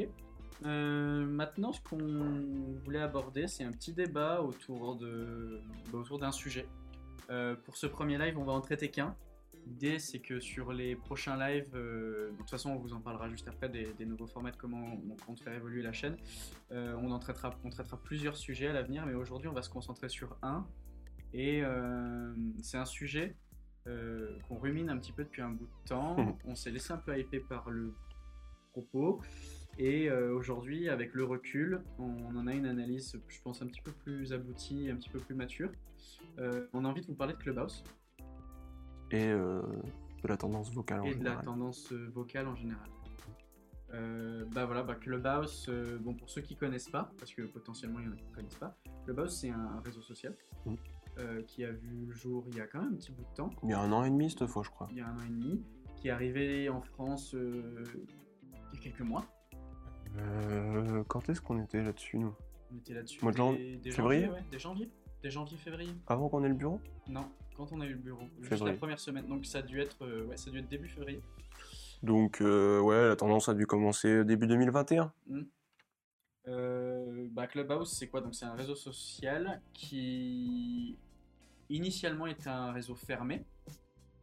Euh, maintenant, ce qu'on voulait aborder, c'est un petit débat autour de bah, autour d'un sujet. Euh, pour ce premier live, on va en traiter qu'un. L'idée, c'est que sur les prochains lives, euh, de toute façon, on vous en parlera juste après des, des nouveaux formats, de comment on compte faire évoluer la chaîne. On en traitera, on traitera plusieurs sujets à l'avenir, mais aujourd'hui, on va se concentrer sur un. Et c'est un sujet qu'on rumine un petit peu depuis un bout de temps. Mhm. On s'est laissé un peu hyper par le propos. Et euh, aujourd'hui, avec le recul, on en a une analyse, je pense, un petit peu plus aboutie, un petit peu plus mature. Euh, on a envie de vous parler de Clubhouse Et euh, de la tendance vocale en et de la général. tendance vocale en général. Euh, bah voilà, bah Clubhouse, euh, bon pour ceux qui connaissent pas, parce que potentiellement il y en a qui ne connaissent pas, Clubhouse c'est un réseau social euh, qui a vu le jour il y a quand même un petit bout de temps, Il y a un an et demi cette fois, je crois. il y a un an et demi, qui est arrivé en France il y a quelques mois. Euh, quand est-ce qu'on était là-dessus, nous? On était là-dessus. Mois de février janvier, ouais, janvier janvier, février Avant qu'on ait le bureau? Non, quand on a eu le bureau. Juste Février. la première semaine. Donc ça a dû être, euh, ouais, ça a dû être début février. Donc, euh, ouais, la tendance a dû commencer début 2021. Euh, bah, Clubhouse, c'est quoi? Donc c'est un réseau social qui initialement était un réseau fermé.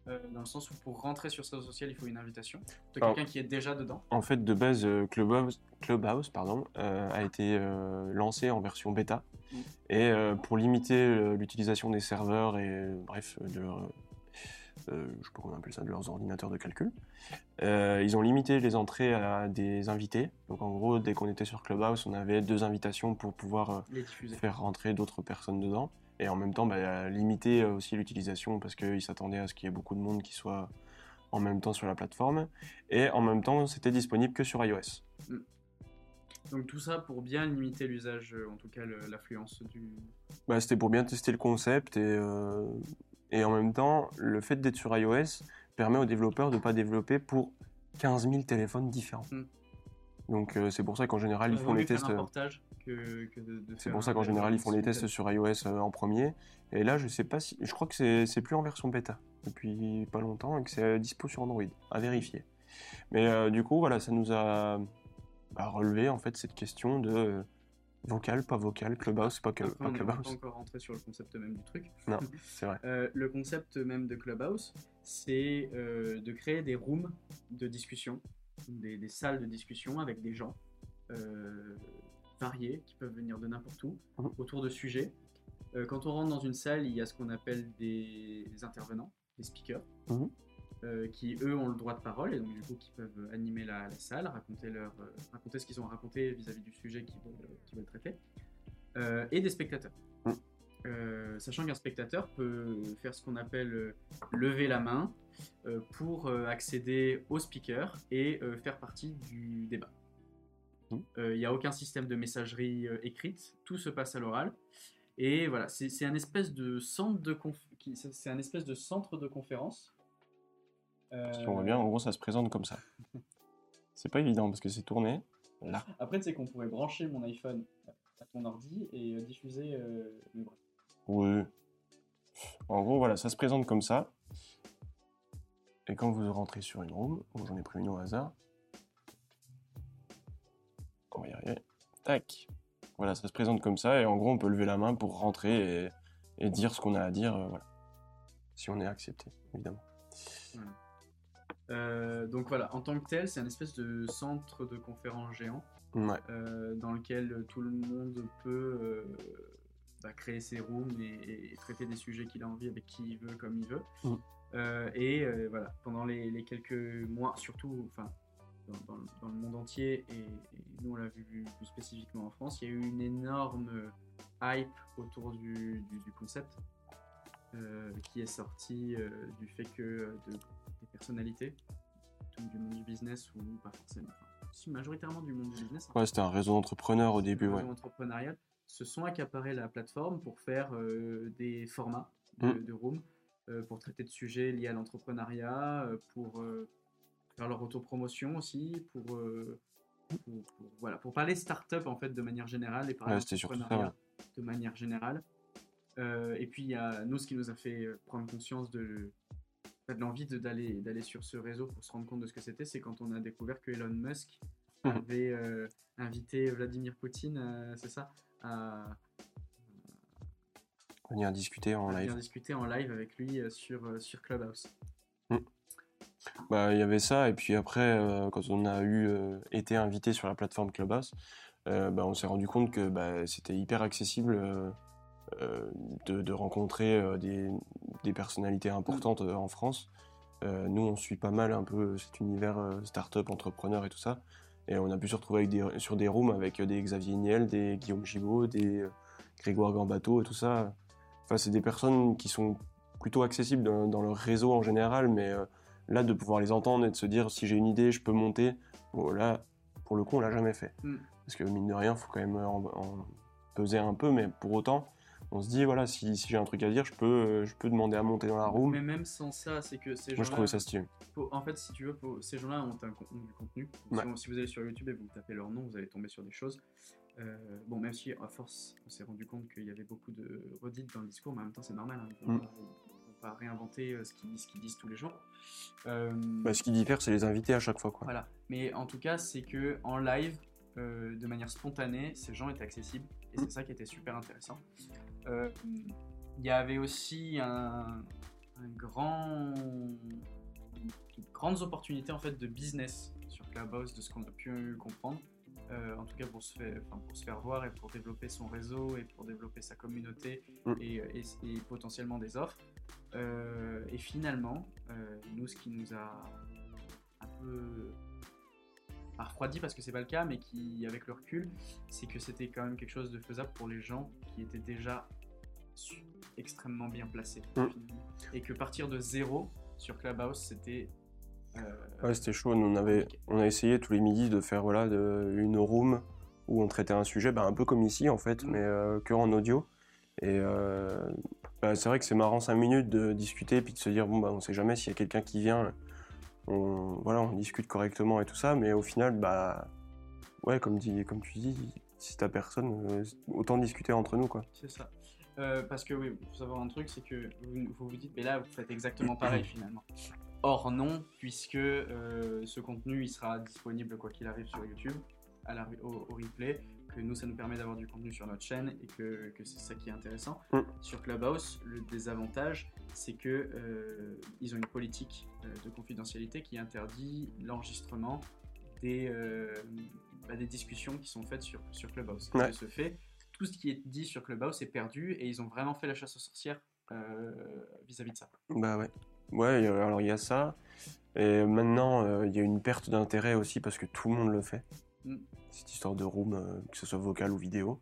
Euh, dans le sens où pour rentrer sur ce réseau social, il faut une invitation de Ah. quelqu'un qui est déjà dedans. En fait, de base, euh, Clubhouse, Clubhouse pardon, euh, a été euh, lancé en version bêta. Mm. Et pour limiter l'utilisation des serveurs et, bref, de leur, je sais pas comment on appelle ça, de leurs ordinateurs de calcul, ils ont limité les entrées à des invités. Donc en gros, dès qu'on était sur Clubhouse, on avait deux invitations pour pouvoir faire rentrer d'autres personnes dedans. Et en même temps, bah, limiter euh, aussi l'utilisation parce qu'ils s'attendaient à ce qu'il y ait beaucoup de monde qui soit en même temps sur la plateforme. Et en même temps, c'était disponible que sur iOS. Donc tout ça pour bien limiter l'usage, euh, en tout cas l'affluence du. Bah, c'était pour bien tester le concept et, euh, et en même temps, le fait d'être sur iOS permet aux développeurs de ne pas développer pour 15 000 téléphones différents. Mm. Donc euh, c'est pour ça qu'en général, ils font les tests. un que, que de, de C'est pour ça qu'en général, ils font les tests sur iOS euh, en premier. Et là, je sais pas si. Je crois que c'est plus en version bêta depuis pas longtemps et que c'est dispo sur Android. À vérifier. Mais euh, du coup, voilà, ça nous a bah, relevé en fait cette question de euh, vocal, pas vocal, Clubhouse, pas, que, Après, pas on n'est pas Clubhouse. encore rentré sur le concept même du truc. Non, c'est vrai. Euh, le concept même de Clubhouse, c'est de créer des rooms de discussion, des, des salles de discussion avec des gens variés qui peuvent venir de n'importe où Mhm. autour de sujets. Euh, quand on rentre dans une salle, il y a ce qu'on appelle des, intervenants, des speakers, Mhm. euh, qui eux ont le droit de parole et donc du coup qui peuvent animer la, la salle, raconter, leur, euh, raconter ce qu'ils ont raconté vis-à-vis du sujet qu'ils veulent, qu'ils veulent traiter, et des spectateurs. Mhm. sachant qu'un spectateur peut faire ce qu'on appelle lever la main pour accéder au speaker et faire partie du débat. Il n'y a aucun système de messagerie euh, écrite, tout se passe à l'oral. Et voilà, c'est c'est un espèce de centre de c'est c'est un espèce de centre de conférence. Euh, Si on voit bien, en gros, ça se présente comme ça. C'est pas évident parce que c'est tourné là. Après, tu sais qu'on pourrait brancher mon iPhone à ton ordi et euh, diffuser euh. Oui. En gros, voilà, ça se présente comme ça. Et quand vous rentrez sur une room, j'en ai pris une au hasard. On va y arriver. Tac. Voilà, ça se présente comme ça. Et en gros, on peut lever la main pour rentrer et, et dire ce qu'on a à dire. euh, voilà. Si on est accepté, évidemment. Euh, donc voilà, en tant que tel, c'est un espèce de centre de conférence géant Ouais. euh, dans lequel tout le monde peut bah, créer ses rooms et, et traiter des sujets qu'il a envie avec qui il veut, comme il veut. Mm. Et voilà, pendant les, les quelques mois, surtout enfin, dans, dans le- dans le monde entier, et, et nous on l'a vu plus spécifiquement en France, il y a eu une énorme hype autour du, du- du concept euh, qui est sorti euh, du fait que euh, de, des personnalités du monde du business ou pas forcément, enfin, majoritairement du monde du business, hein, Ouais, c'était un réseau d'entrepreneurs au début, ouais. réseau entrepreneurial, se sont accaparés la plateforme pour faire euh, des formats de, Mm. de room, pour traiter de sujets liés à l'entrepreneuriat, pour faire leur autopromotion aussi, pour, euh, pour, pour- voilà, pour parler start-up en fait de manière générale et parler Ouais, d'entrepreneuriat de manière générale. Euh, et puis il y a nous ce qui nous a fait euh, prendre conscience de, de l'envie de- d'aller d'aller sur ce réseau pour se rendre compte de ce que c'était, c'est quand on a découvert que Elon Musk avait euh, invité Vladimir Poutine, euh, c'est ça, à, Venir discuter en live. discuter en live avec lui sur, sur Clubhouse. Bah, il y avait ça, et puis après, euh, quand on a eu euh, été invité sur la plateforme Clubhouse, euh, bah, on s'est rendu compte que bah, c'était hyper accessible euh, de, rencontrer des, personnalités importantes en France. Nous, on suit pas mal un peu cet univers start-up, entrepreneur et tout ça, et on a pu se retrouver sur des rooms avec des Xavier Niel, des Guillaume Gibaud, des Grégoire Gambato et tout ça. Enfin, c'est des personnes qui sont plutôt accessibles dans, leur réseau en général, mais là de pouvoir les entendre et de se dire si j'ai une idée je peux monter bon là pour le coup on l'a jamais fait Mm. parce que mine de rien faut quand même en, en peser un peu mais pour autant on se dit voilà si, si j'ai un truc à dire je peux euh, je peux demander à monter dans la room Mais même sans ça, c'est que ces moi je gens-là, trouvais ça stylé faut- en fait, si tu veux, faut- ces gens-là ont un con- ont du contenu. Ouais. Si, on- si vous allez sur YouTube et vous tapez leur nom, vous allez tomber sur des choses. Euh, bon, même si à force, on s'est rendu compte qu'il y avait beaucoup de redites dans le discours, mais en même temps, c'est normal. hein, pas réinventer euh, ce qu'ils ce disent tous les jours. Euh, Bah, ce qui diffère c'est les invités à chaque fois quoi Voilà. Mais en tout cas, c'est que en live, euh, de manière spontanée, ces gens étaient accessibles et c'est ça qui était super intéressant. Il y avait aussi un, un grand, de grandes opportunités en fait de business sur Clubhouse, de ce qu'on a pu comprendre. Euh, en tout cas pour se, faire, enfin, pour se faire voir et pour développer son réseau et pour développer sa communauté Mm. et, et- et potentiellement des offres. Euh, et finalement, euh, nous, ce qui nous a un peu pas refroidi parce que c'est pas le cas, mais qui, avec le recul, c'est que c'était quand même quelque chose de faisable pour les gens qui étaient déjà extrêmement bien placés. Mm. Et que partir de zéro sur Clubhouse, c'était. Ouais, c'était chaud. Nous, on, avait, on a essayé tous les midis de faire voilà, de, une room où on traitait un sujet, bah, un peu comme ici en fait, Mm. mais euh, que en audio. Et euh, bah, c'est vrai que c'est marrant 5 minutes de discuter puis de se dire bon bah on sait jamais s'il y a quelqu'un qui vient, on voilà on discute correctement et tout ça, mais au final bah ouais comme dit comme tu dis si t'as personne euh, autant discuter entre nous quoi. C'est ça. Euh, parce que oui, il faut savoir un truc, c'est que vous, vous vous dites, mais là, vous faites exactement pareil finalement. Or non, puisque euh, ce contenu, il sera disponible quoi qu'il arrive sur YouTube, à la, au, au replay, que nous, ça nous permet d'avoir du contenu sur notre chaîne et que, que c'est ça qui est intéressant. Mm. Sur Clubhouse, le désavantage, c'est que euh, ils ont une politique euh, de confidentialité qui interdit l'enregistrement des, euh, bah, des discussions qui sont faites sur, sur Clubhouse. Ouais. De ce fait, tout ce qui est dit sur Clubhouse est perdu et ils ont vraiment fait la chasse aux sorcières euh, vis-à-vis de ça. Bah ouais. Ouais, a- alors il y a ça. Et maintenant, euh, il y a une perte d'intérêt aussi parce que tout le monde le fait. Mm. Cette histoire de room, euh, que ce soit vocal ou vidéo.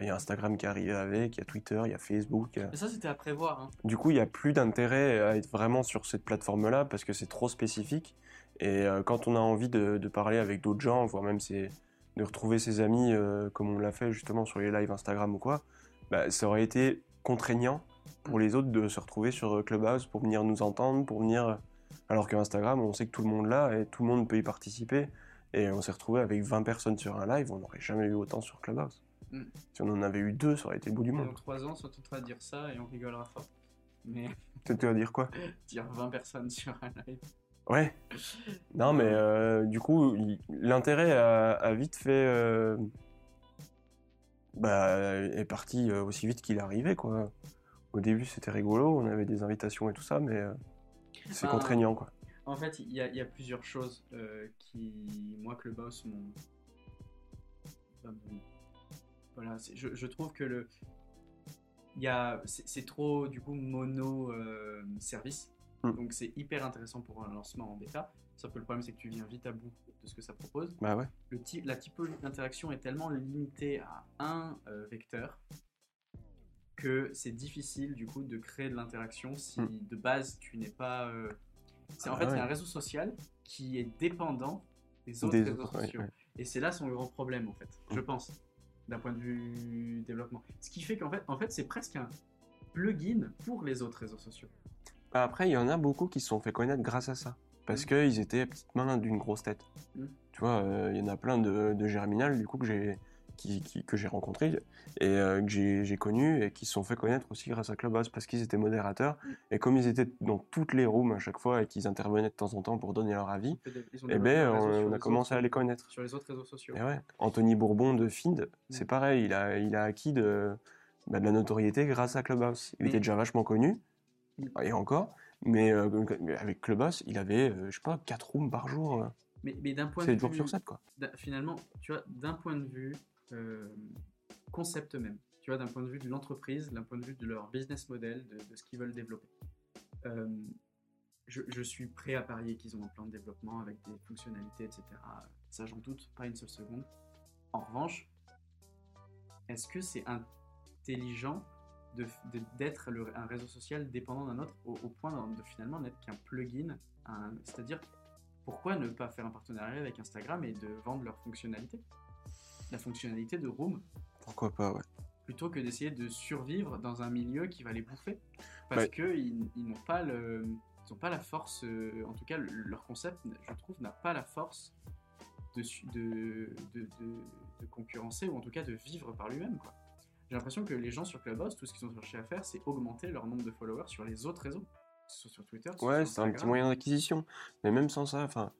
Il y a Instagram qui est arrivé avec, il y a Twitter, il y a Facebook. a- Mais ça, c'était à prévoir. hein. Du coup, il n'y a plus d'intérêt à être vraiment sur cette plateforme-là parce que c'est trop spécifique. Et euh, quand on a envie de, de parler avec d'autres gens, voire même c'est de retrouver ses amis euh, comme on l'a fait justement sur les lives Instagram ou quoi, bah, ça aurait été contraignant pour les autres de se retrouver sur euh, Clubhouse pour venir nous entendre, pour venir. Alors que Instagram, on sait que tout le monde l'a et tout le monde peut y participer. Et on s'est retrouvé avec 20 personnes sur un live, on n'aurait jamais eu autant sur Clubhouse. Mm. Si on en avait eu deux, ça aurait été le bout du monde. dans 3 ans, on s'entendra dire ça et on rigolera fort. Mais Peut-être à dire quoi? Dire 20 personnes sur un live. Ouais. Non, mais euh, du coup, l'intérêt a, a vite fait. euh, bah, est parti euh, aussi vite qu'il est arrivé, quoi. Au début, c'était rigolo, on avait des invitations et tout ça, mais euh, c'est Bah, contraignant, quoi. En fait, il y, a- il y a plusieurs choses euh, qui, moi, m'ont. enfin, m'ont- Voilà, je, je trouve que le. il y a- C'est trop, du coup, mono euh, service. Mm. Donc, c'est hyper intéressant pour un lancement en bêta. Sauf que le problème, c'est que tu viens vite à bout de ce que ça propose. Bah ouais. Le la typologie d'interaction est tellement limitée à un vecteur que c'est difficile du coup de créer de l'interaction si Mm. de base tu n'es pas. euh, C'est en Ah fait ouais. c'est un réseau social qui est dépendant des autres Des réseaux autres, sociaux. ouais. Et c'est là son grand problème en fait, je pense, d'un point de vue développement. Ce qui fait qu'en fait, en fait c'est presque un plugin pour les autres réseaux sociaux. Bah, après, il y en a beaucoup qui se sont fait connaître grâce à ça. Parce Mm. qu'ils étaient petites mains d'une grosse tête. Tu vois, euh, il y en a plein de, de Germinal, du coup, que j'ai qui, qui- que j'ai rencontrés et euh, que j'ai connus et qui se sont fait connaître aussi grâce à Clubhouse parce qu'ils étaient modérateurs. Mm. Et comme ils étaient dans toutes les rooms à chaque fois et qu'ils intervenaient de temps en temps pour donner leur avis, ont eh ben, on, a commencé autres- à les connaître. sur les autres réseaux sociaux. Et ouais, Anthony Bourbon de Find, c'est Mm. pareil, il a, il a acquis de, bah, de la notoriété grâce à Clubhouse. Il Mais- était déjà vachement connu, Mm. et encore, mais euh, avec Clubhouse, il avait, euh, je sais pas, 4 rooms par jour, euh, Mais, mais d'un point de 7 jours vue, sur 7, quoi. finalement, tu vois, d'un point de vue concept même, tu vois, d'un point de vue de l'entreprise, d'un point de vue de leur business model, de, ce qu'ils veulent développer. Euh, je, suis prêt à parier qu'ils ont un plan de développement avec des fonctionnalités, etc. Ça, j'en doute pas une seule seconde. En revanche, est-ce que c'est intelligent d'être un réseau social dépendant d'un autre au, point de, finalement n'être qu'un plugin, c'est-à-dire pourquoi ne pas faire un partenariat avec Instagram et de vendre leur fonctionnalité La fonctionnalité de Room, Pourquoi pas, ouais. plutôt que d'essayer de survivre dans un milieu qui va les bouffer. Parce Ouais. que ils, ils n'ont pas le, ils ont pas la force, euh, en tout cas le- leur concept, je trouve, n'a pas la force de, de, de, de- de concurrencer ou en tout cas de vivre par lui-même. quoi. J'ai l'impression que les gens sur Clubhouse, tout ce qu'ils ont cherché à faire, c'est augmenter leur nombre de followers sur les autres réseaux. Soit sur Twitter, ce Ouais, c'est un petit moyen d'acquisition. Mais même sans ça, enfin.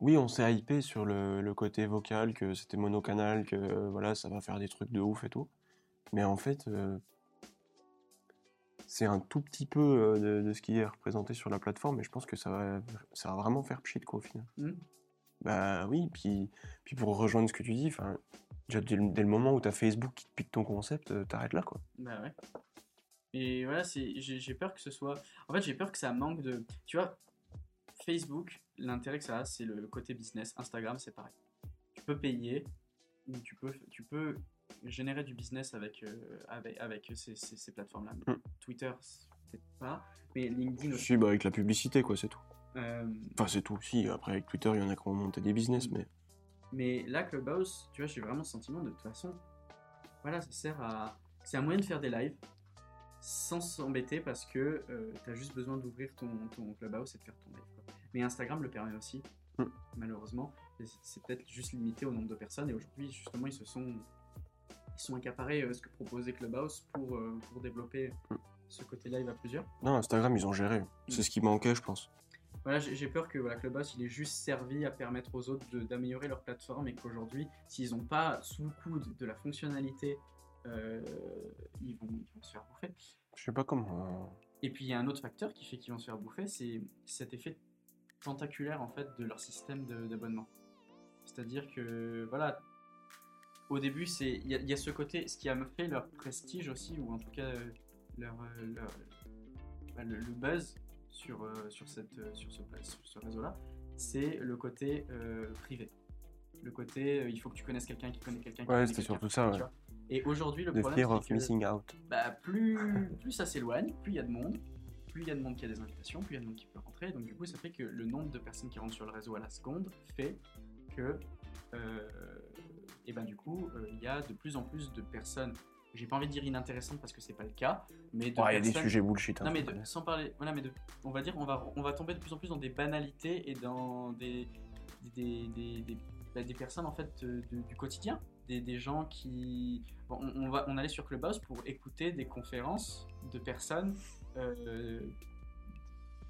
Oui, on s'est hypé sur le, le côté vocal, que c'était monocanal, que euh, voilà, ça va faire des trucs de ouf et tout. Mais en fait, euh, c'est un tout petit peu euh, de, de ce qui est représenté sur la plateforme, et je pense que ça va, ça va vraiment faire pchit, quoi, au final. Hmm. Bah oui, puis, puis pour rejoindre ce que tu dis, déjà dès le, dès le moment où tu as Facebook qui te pique ton concept, t'arrêtes là, quoi. Bah ouais. Et voilà, j'ai peur que ce soit. En fait, j'ai peur que ça manque de. Tu vois, Facebook, l'intérêt que ça a, c'est le côté business. Instagram, c'est pareil. Tu peux payer ou tu peux, tu peux générer du business avec, euh, avec, avec ces, ces- ces plateformes-là. Mm. Twitter, c'est peut-être pas. Mais LinkedIn aussi. Si, bah avec la publicité, quoi, c'est tout. Euh, Enfin, c'est tout. Si, après, avec Twitter, il y en a qui ont monté des business, Mm. mais. Mais là, Clubhouse, tu vois, j'ai vraiment le sentiment de toute façon, voilà, ça sert à. C'est un moyen de faire des lives sans s'embêter parce que tu as juste besoin d'ouvrir ton, ton Clubhouse et de faire ton live. quoi. Mais Instagram le permet aussi, Mm. malheureusement. C'est- peut-être juste limité au nombre de personnes. Et aujourd'hui, justement, ils se sont, ils sont accaparés euh, ce que proposait Clubhouse pour, euh, pour développer Mm. ce côté live à plusieurs. Non, Instagram, ils ont géré. C'est ce qui manquait, je pense. Voilà, j'ai peur que voilà, Clubhouse il est juste servi à permettre aux autres de- d'améliorer leur plateforme et qu'aujourd'hui, s'ils n'ont pas sous le coude de la fonctionnalité, euh, ils, vont, ils vont se faire bouffer. Je sais pas comment. Et puis il y a un autre facteur qui fait qu'ils vont se faire bouffer, c'est cet effet tentaculaire en fait de leur système d'abonnement. C'est-à-dire que voilà, au début c'est il y, a- il y a ce côté, ce qui a fait leur prestige aussi ou en tout cas euh, leur, euh, leur- bah, le, le buzz sur euh, sur cette sur ce sur ce réseau-là, c'est le côté euh, privé. Le côté euh, il faut que tu connaisses quelqu'un qui connaît quelqu'un qui Ouais, c'était surtout ça, ouais. Et aujourd'hui, le The problème, c'est que missing out. bah, plus, plus ça s'éloigne, plus il y a de monde, plus il y a de monde qui a des invitations, plus il y a de monde qui peut rentrer. Donc du coup, ça fait que le nombre de personnes qui rentrent sur le réseau à la seconde fait que, euh, et ben du coup, euh, il y a de plus en plus de personnes. J'ai pas envie de dire inintéressantes parce que c'est pas le cas, mais de Ouais, Il y a des sujets bullshit. hein, non mais de- sans parler, voilà mais de, on va dire on va on va tomber de plus en plus dans des banalités et dans des des, des, des, bah, des personnes en fait euh, de- du quotidien, des, des gens qui bon, on, on va on allait sur Clubhouse pour écouter des conférences de personnes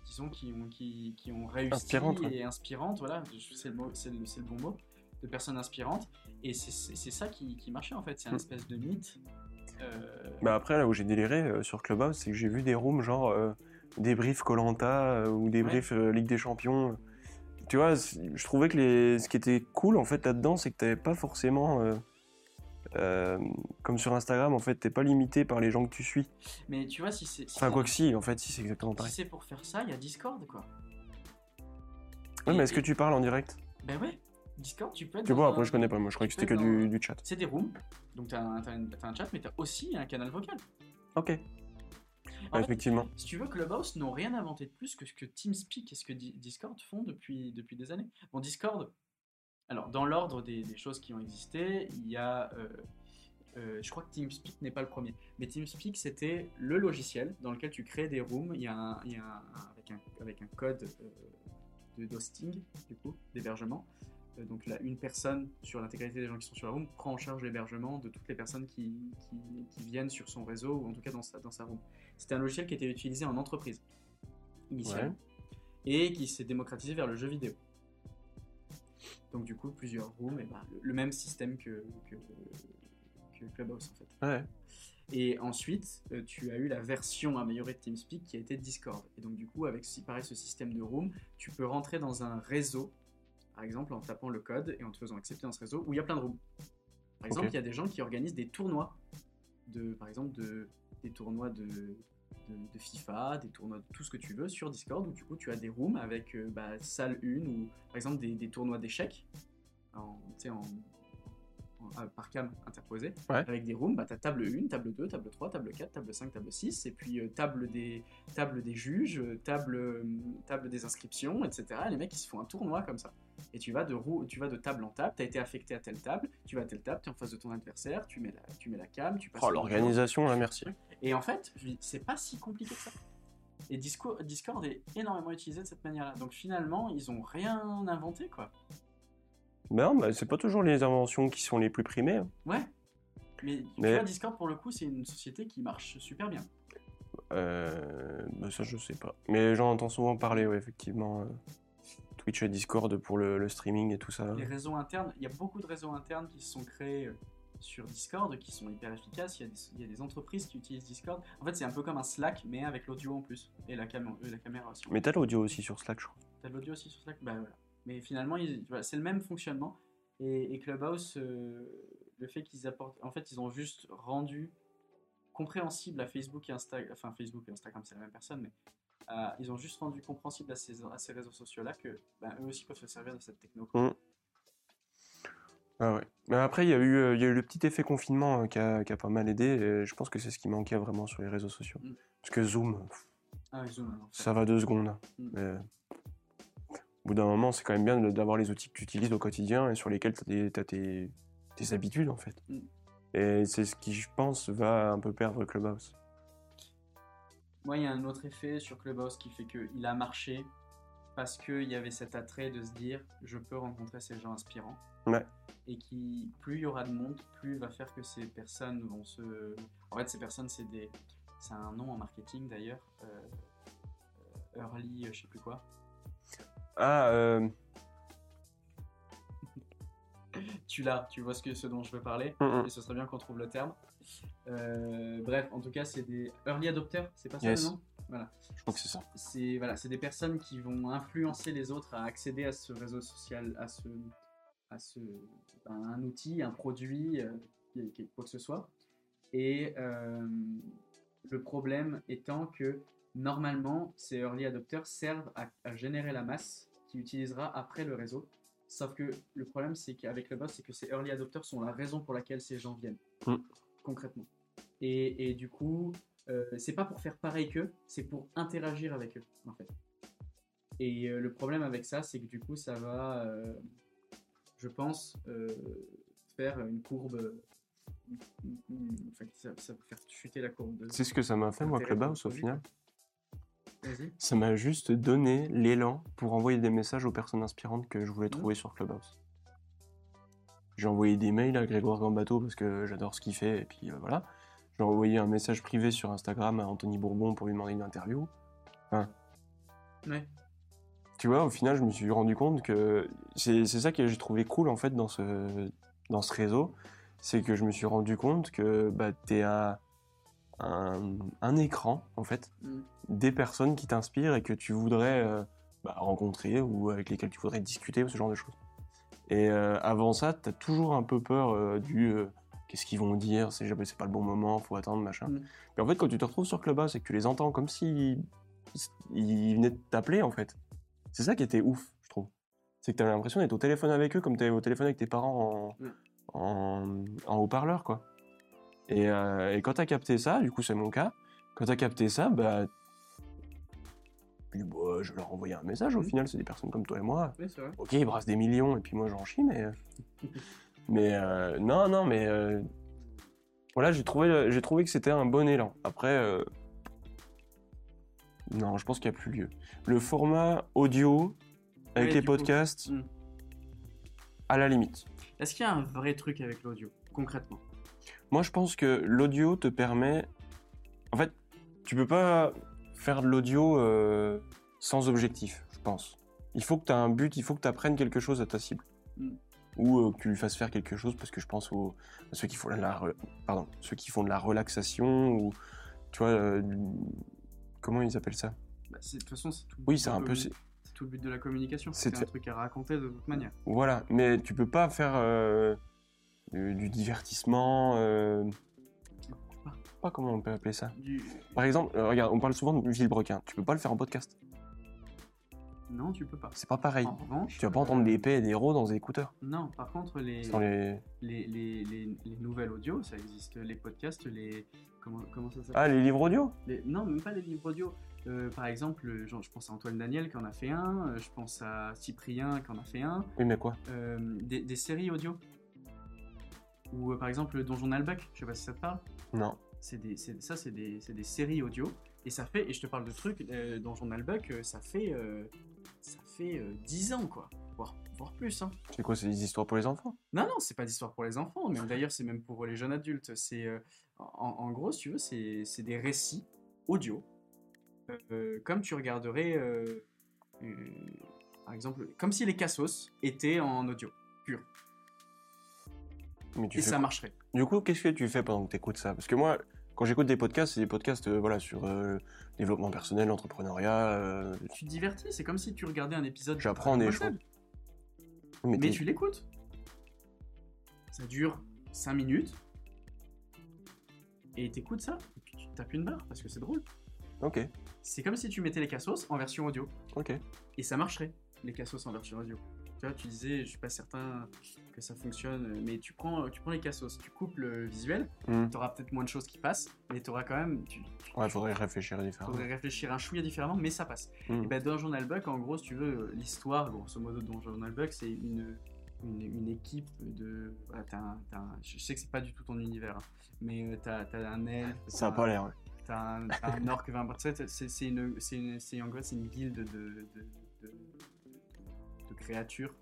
disons qui ont qui, qui ont réussi Inspirantes, ouais. et inspirantes voilà c'est le le, le bon mot de personnes inspirantes et c'est- ça qui, qui marchait en fait c'est un Mm. espèce de mythe euh, Bah après, là où j'ai déliré euh, sur Clubhouse, c'est que j'ai vu des rooms genre euh, débrief Colanta ou débrief euh, Ligue des Champions. Tu vois, je trouvais que les... ce qui était cool en fait là-dedans, c'est que t'avais pas forcément. Euh, comme sur Instagram, en fait, t'es pas limité par les gens que tu suis. mais tu vois si c'est si Enfin, quoi que si, en fait, si, c'est exactement Si pareil. c'est pour faire ça, il y a Discord quoi. Ouais, Et- mais est-ce que tu parles en direct? Ben ouais, Discord, tu peux être. Tu vois, un- après, je connais pas, moi je croyais que c'était que du, chat. C'est des rooms, donc t'as un, t'as une- t'as un chat, mais t'as aussi un canal vocal. Ok, En Ouais, fait, effectivement. Si tu veux, Clubhouse n'ont rien inventé de plus que ce que TeamSpeak et ce que Di- Discord font depuis, depuis des années. Bon, Discord, alors dans l'ordre des, des choses qui ont existé, il y a. euh, euh, je crois que TeamSpeak n'est pas le premier, mais TeamSpeak c'était le logiciel dans lequel tu crées des rooms. Il y a un, il y a un- avec, un, avec un code euh, de d'hosting, du coup, d'hébergement. Donc là, une personne sur l'intégralité des gens qui sont sur la room prend en charge l'hébergement de toutes les personnes qui, qui- qui viennent sur son réseau ou en tout cas dans sa, dans sa room. C'était un logiciel qui était utilisé en entreprise initialement et qui s'est démocratisé vers le jeu vidéo. Donc du coup, plusieurs rooms, et ben, le, le même système que, que, que Clubhouse en fait. Ouais. Et ensuite, euh, tu as eu la version améliorée de TeamSpeak qui a été Discord. Et donc du coup, avec pareil ce système de room, tu peux rentrer dans un réseau, par exemple en tapant le code et en te faisant accepter dans ce réseau où il y a plein de rooms. Par exemple, il y a des gens qui organisent des tournois, de, par exemple de, des tournois de, de, de FIFA, des tournois de tout ce que tu veux sur Discord où du coup tu as des rooms avec euh, bah, salle 1 ou par exemple des, des tournois d'échecs en, en, en- par cam interposé Ouais. avec des rooms, bah, tu as table 1, table 2, table 3, table 4, table 5, table 6 et puis euh, table, des, table des juges, euh, table, table des inscriptions, etc. Les mecs ils se font un tournoi comme ça. Et tu vas de, roue, tu vas de table en table, tu as été affecté à telle table, tu vas à telle table, tu es en face de ton adversaire, tu mets la, tu mets la cam, tu passes Oh, l'organisation, là, merci. et en fait, c'est pas si compliqué que ça. Et Disco- Discord est énormément utilisé de cette manière-là. Donc finalement, ils ont rien inventé, quoi. Mais non, bah, c'est pas toujours les inventions qui sont les plus primées. hein. Ouais. Mais, tu vois, Discord, pour le coup, c'est une société qui marche super bien. Euh, bah, ça, je sais pas. Mais j'en entends souvent parler, ouais, effectivement. Twitch et Discord pour le, le streaming et tout ça. Les réseaux internes, il y a beaucoup de réseaux internes qui se sont créés euh, sur Discord, qui sont hyper efficaces. Il y, a des, il y a des entreprises qui utilisent Discord. En fait, c'est un peu comme un Slack, mais avec l'audio en plus. Et la, cam- la caméra aussi. Mais t'as l'audio aussi sur Slack, je crois. T'as l'audio aussi sur Slack? Bah voilà. Mais finalement, voilà, c'est le même fonctionnement. Et, et Clubhouse, euh, le fait qu'ils apportent. En fait, ils ont juste rendu compréhensible à Facebook et Instagram. Enfin, Facebook et Instagram, c'est la même personne, mais euh, ils ont juste rendu compréhensible à ces, à ces réseaux sociaux-là que ben, eux aussi peuvent se servir de cette techno. Mm. Ah ouais. Mais après, il y, a eu, euh, il y a eu le petit effet confinement euh, qui, a, qui a pas mal aidé. et je pense que c'est ce qui manquait vraiment sur les réseaux sociaux. Mm. Parce que Zoom, pff, Ah, ça va deux secondes. Mm. Mais au bout d'un moment, c'est quand même bien d'avoir les outils que tu utilises au quotidien et sur lesquels tu as, tes, tes habitudes, en fait. Mm. Et c'est ce qui, je pense, va un peu perdre Clubhouse. Moi, il y a un autre effet sur Clubhouse qui fait qu'il a marché parce qu'il y avait cet attrait de se dire je peux rencontrer ces gens inspirants. Ouais. Et qui, plus il y aura de monde, plus va faire que ces personnes vont se. En fait, ces personnes, c'est des. C'est un nom en marketing d'ailleurs. euh, euh, early, euh, je sais plus quoi. Ah, euh, Tu l'as, tu vois ce, que, ce dont je veux parler. mm, mm. Et ce serait bien qu'on trouve le terme. Euh, bref, en tout cas, c'est des early adopters, c'est pas ça Yes. le nom Voilà. je crois que c'est ça. c'est voilà, c'est des personnes qui vont influencer les autres à accéder à ce réseau social, à ce, à ce, à un outil, un produit, euh, quoi que ce soit. Et euh, le problème étant que normalement, ces early adopters servent à, à générer la masse qui utilisera après le réseau. Sauf que le problème, c'est qu'avec le boss, c'est que ces early adopters sont la raison pour laquelle ces gens viennent. Mm. concrètement. Et, et du coup, euh, c'est pas pour faire pareil qu'eux, c'est pour interagir avec eux, en fait. Et euh, le problème avec ça, c'est que du coup, ça va, euh, je pense, euh, faire une courbe. une- une- Enfin, ça, ça va faire chuter la courbe de. C'est ce que ça m'a fait, moi, Clubhouse, au final. Ça m'a juste donné l'élan pour envoyer des messages aux personnes inspirantes que je voulais trouver sur Clubhouse. J'ai envoyé des mails à Grégoire Gambato parce que j'adore ce qu'il fait, et puis euh, voilà. J'ai envoyé un message privé sur Instagram à Anthony Bourbon pour lui demander une interview. Ouais. Tu vois, au final, je me suis rendu compte que c'est c'est ça que j'ai trouvé cool en fait dans ce, dans ce réseau. C'est que je me suis rendu compte que bah, t'es à un, un écran en fait Mm. des personnes qui t'inspirent et que tu voudrais euh, bah, rencontrer ou avec lesquelles tu voudrais discuter ou ce genre de choses. Et euh, avant ça, t'as toujours un peu peur euh, du qu'est-ce qu'ils vont dire, c'est jamais c'est pas le bon moment, faut attendre machin. Mm. Mais en fait, quand tu te retrouves sur Clubhouse et que tu les entends comme si ils venaient de t'appeler en fait, c'est ça qui était ouf, je trouve. C'est que t'avais l'impression d'être au téléphone avec eux comme t'es au téléphone avec tes parents Mm. en, en, en haut-parleur quoi. Et, euh, et quand t'as capté ça, du coup c'est mon cas, quand t'as capté ça, bah. Puis, bah, je leur envoyais un message au Mm. final, c'est des personnes comme toi et moi. Oui, c'est vrai. Ok, ils brassent des millions et puis moi j'en chie, mais. mais euh, non, non, mais. euh, voilà, j'ai trouvé, j'ai trouvé que c'était un bon élan. Après. euh, non, je pense qu'il n'y a plus lieu. Le format audio avec Ouais, les podcasts, Mm. à la limite. Est-ce qu'il y a un vrai truc avec l'audio, concrètement? Moi, je pense que l'audio te permet. En fait, tu peux pas faire de l'audio euh, sans objectif, je pense. Il faut que tu aies un but, il faut que tu apprennes quelque chose à ta cible. Mm. Ou euh, que tu lui fasses faire quelque chose, parce que je pense aux, à ceux qui font de la, pardon, ceux qui font de la relaxation, ou tu vois, euh, comment ils appellent ça? Bah, De toute façon, c'est tout. Oui, c'est un le- peu. c'est- tout le but de la communication. C'est un truc à raconter de toute manière. Voilà, mais tu peux pas faire du, du divertissement. euh, pas comment on peut appeler ça. Du... Par exemple, euh, regarde, on parle souvent de Villebrequin. Tu peux pas le faire en podcast. Non, tu peux pas. C'est pas pareil. En revanche, Tu vas pas entendre euh, des épées et des héros dans des écouteurs. Non, par contre, les, les... les, les, les, les nouvelles audios, ça existe. Les podcasts, les. Comment, comment ça s'appelle Ah, les livres audio? Non, même pas les livres audio. Euh, par exemple, euh, genre, je pense à Antoine Daniel qui en a fait un, euh, je pense à Cyprien qui en a fait un, Oui, mais quoi? Euh, des, des séries audio. Ou euh, par exemple le Donjon Nalbuck, je sais pas si ça te parle. Non. C'est des, ça, c'est des, des séries audio. Et ça fait, et je te parle de trucs, euh, Donjon euh, ça fait, euh, ça fait euh, 10 ans, quoi. Voire, voire plus, hein. C'est quoi C'est des histoires pour les enfants? Non, non, c'est pas d'histoire pour les enfants, mais d'ailleurs, c'est même pour les jeunes adultes. C'est, euh, en, en gros, si tu veux, c'est c'est des récits audio, euh, comme tu regarderais, euh, euh, par exemple, comme si les Cassos étaient en audio pur, Mais tu et ça quoi marcherait. Du coup, qu'est-ce que tu fais pendant que tu écoutes ça? Parce que moi, quand j'écoute des podcasts, c'est des podcasts euh, voilà, sur euh, développement personnel, l'entrepreneuriat. euh, Tu te divertis, c'est comme si tu regardais un épisode. de J'apprends des choses. Mais, tu l'écoutes. Ça dure 5 minutes. Et t'écoutes ça, et tu tapes une barre parce que c'est drôle. Ok, C'est comme si tu mettais les Cassos en version audio. ok. Et ça marcherait, les cassos en version audio. Tu vois, tu disais, je suis pas certain que ça fonctionne, mais tu prends, tu prends les cassos, tu coupes le visuel, Hmm. tu auras peut-être moins de choses qui passent, mais tu auras quand même. Tu Ouais, faudrait réfléchir différemment. faudrait réfléchir un chouïa différemment, mais ça passe. Hmm. Et ben, dans Journal Buck, en gros, si tu veux, l'histoire, grosso modo, dans Journal Buck, c'est une, une, une équipe de. Voilà, t'as un- t'as un- je sais que c'est pas du tout ton univers, hein, mais euh, t'as as un elfe. Ça a pas l'air. ouais. T'as un, un orc 20 tu sais, c'est c'est une, c'est une, en gros c'est une guilde de, de, de, de- de créatures,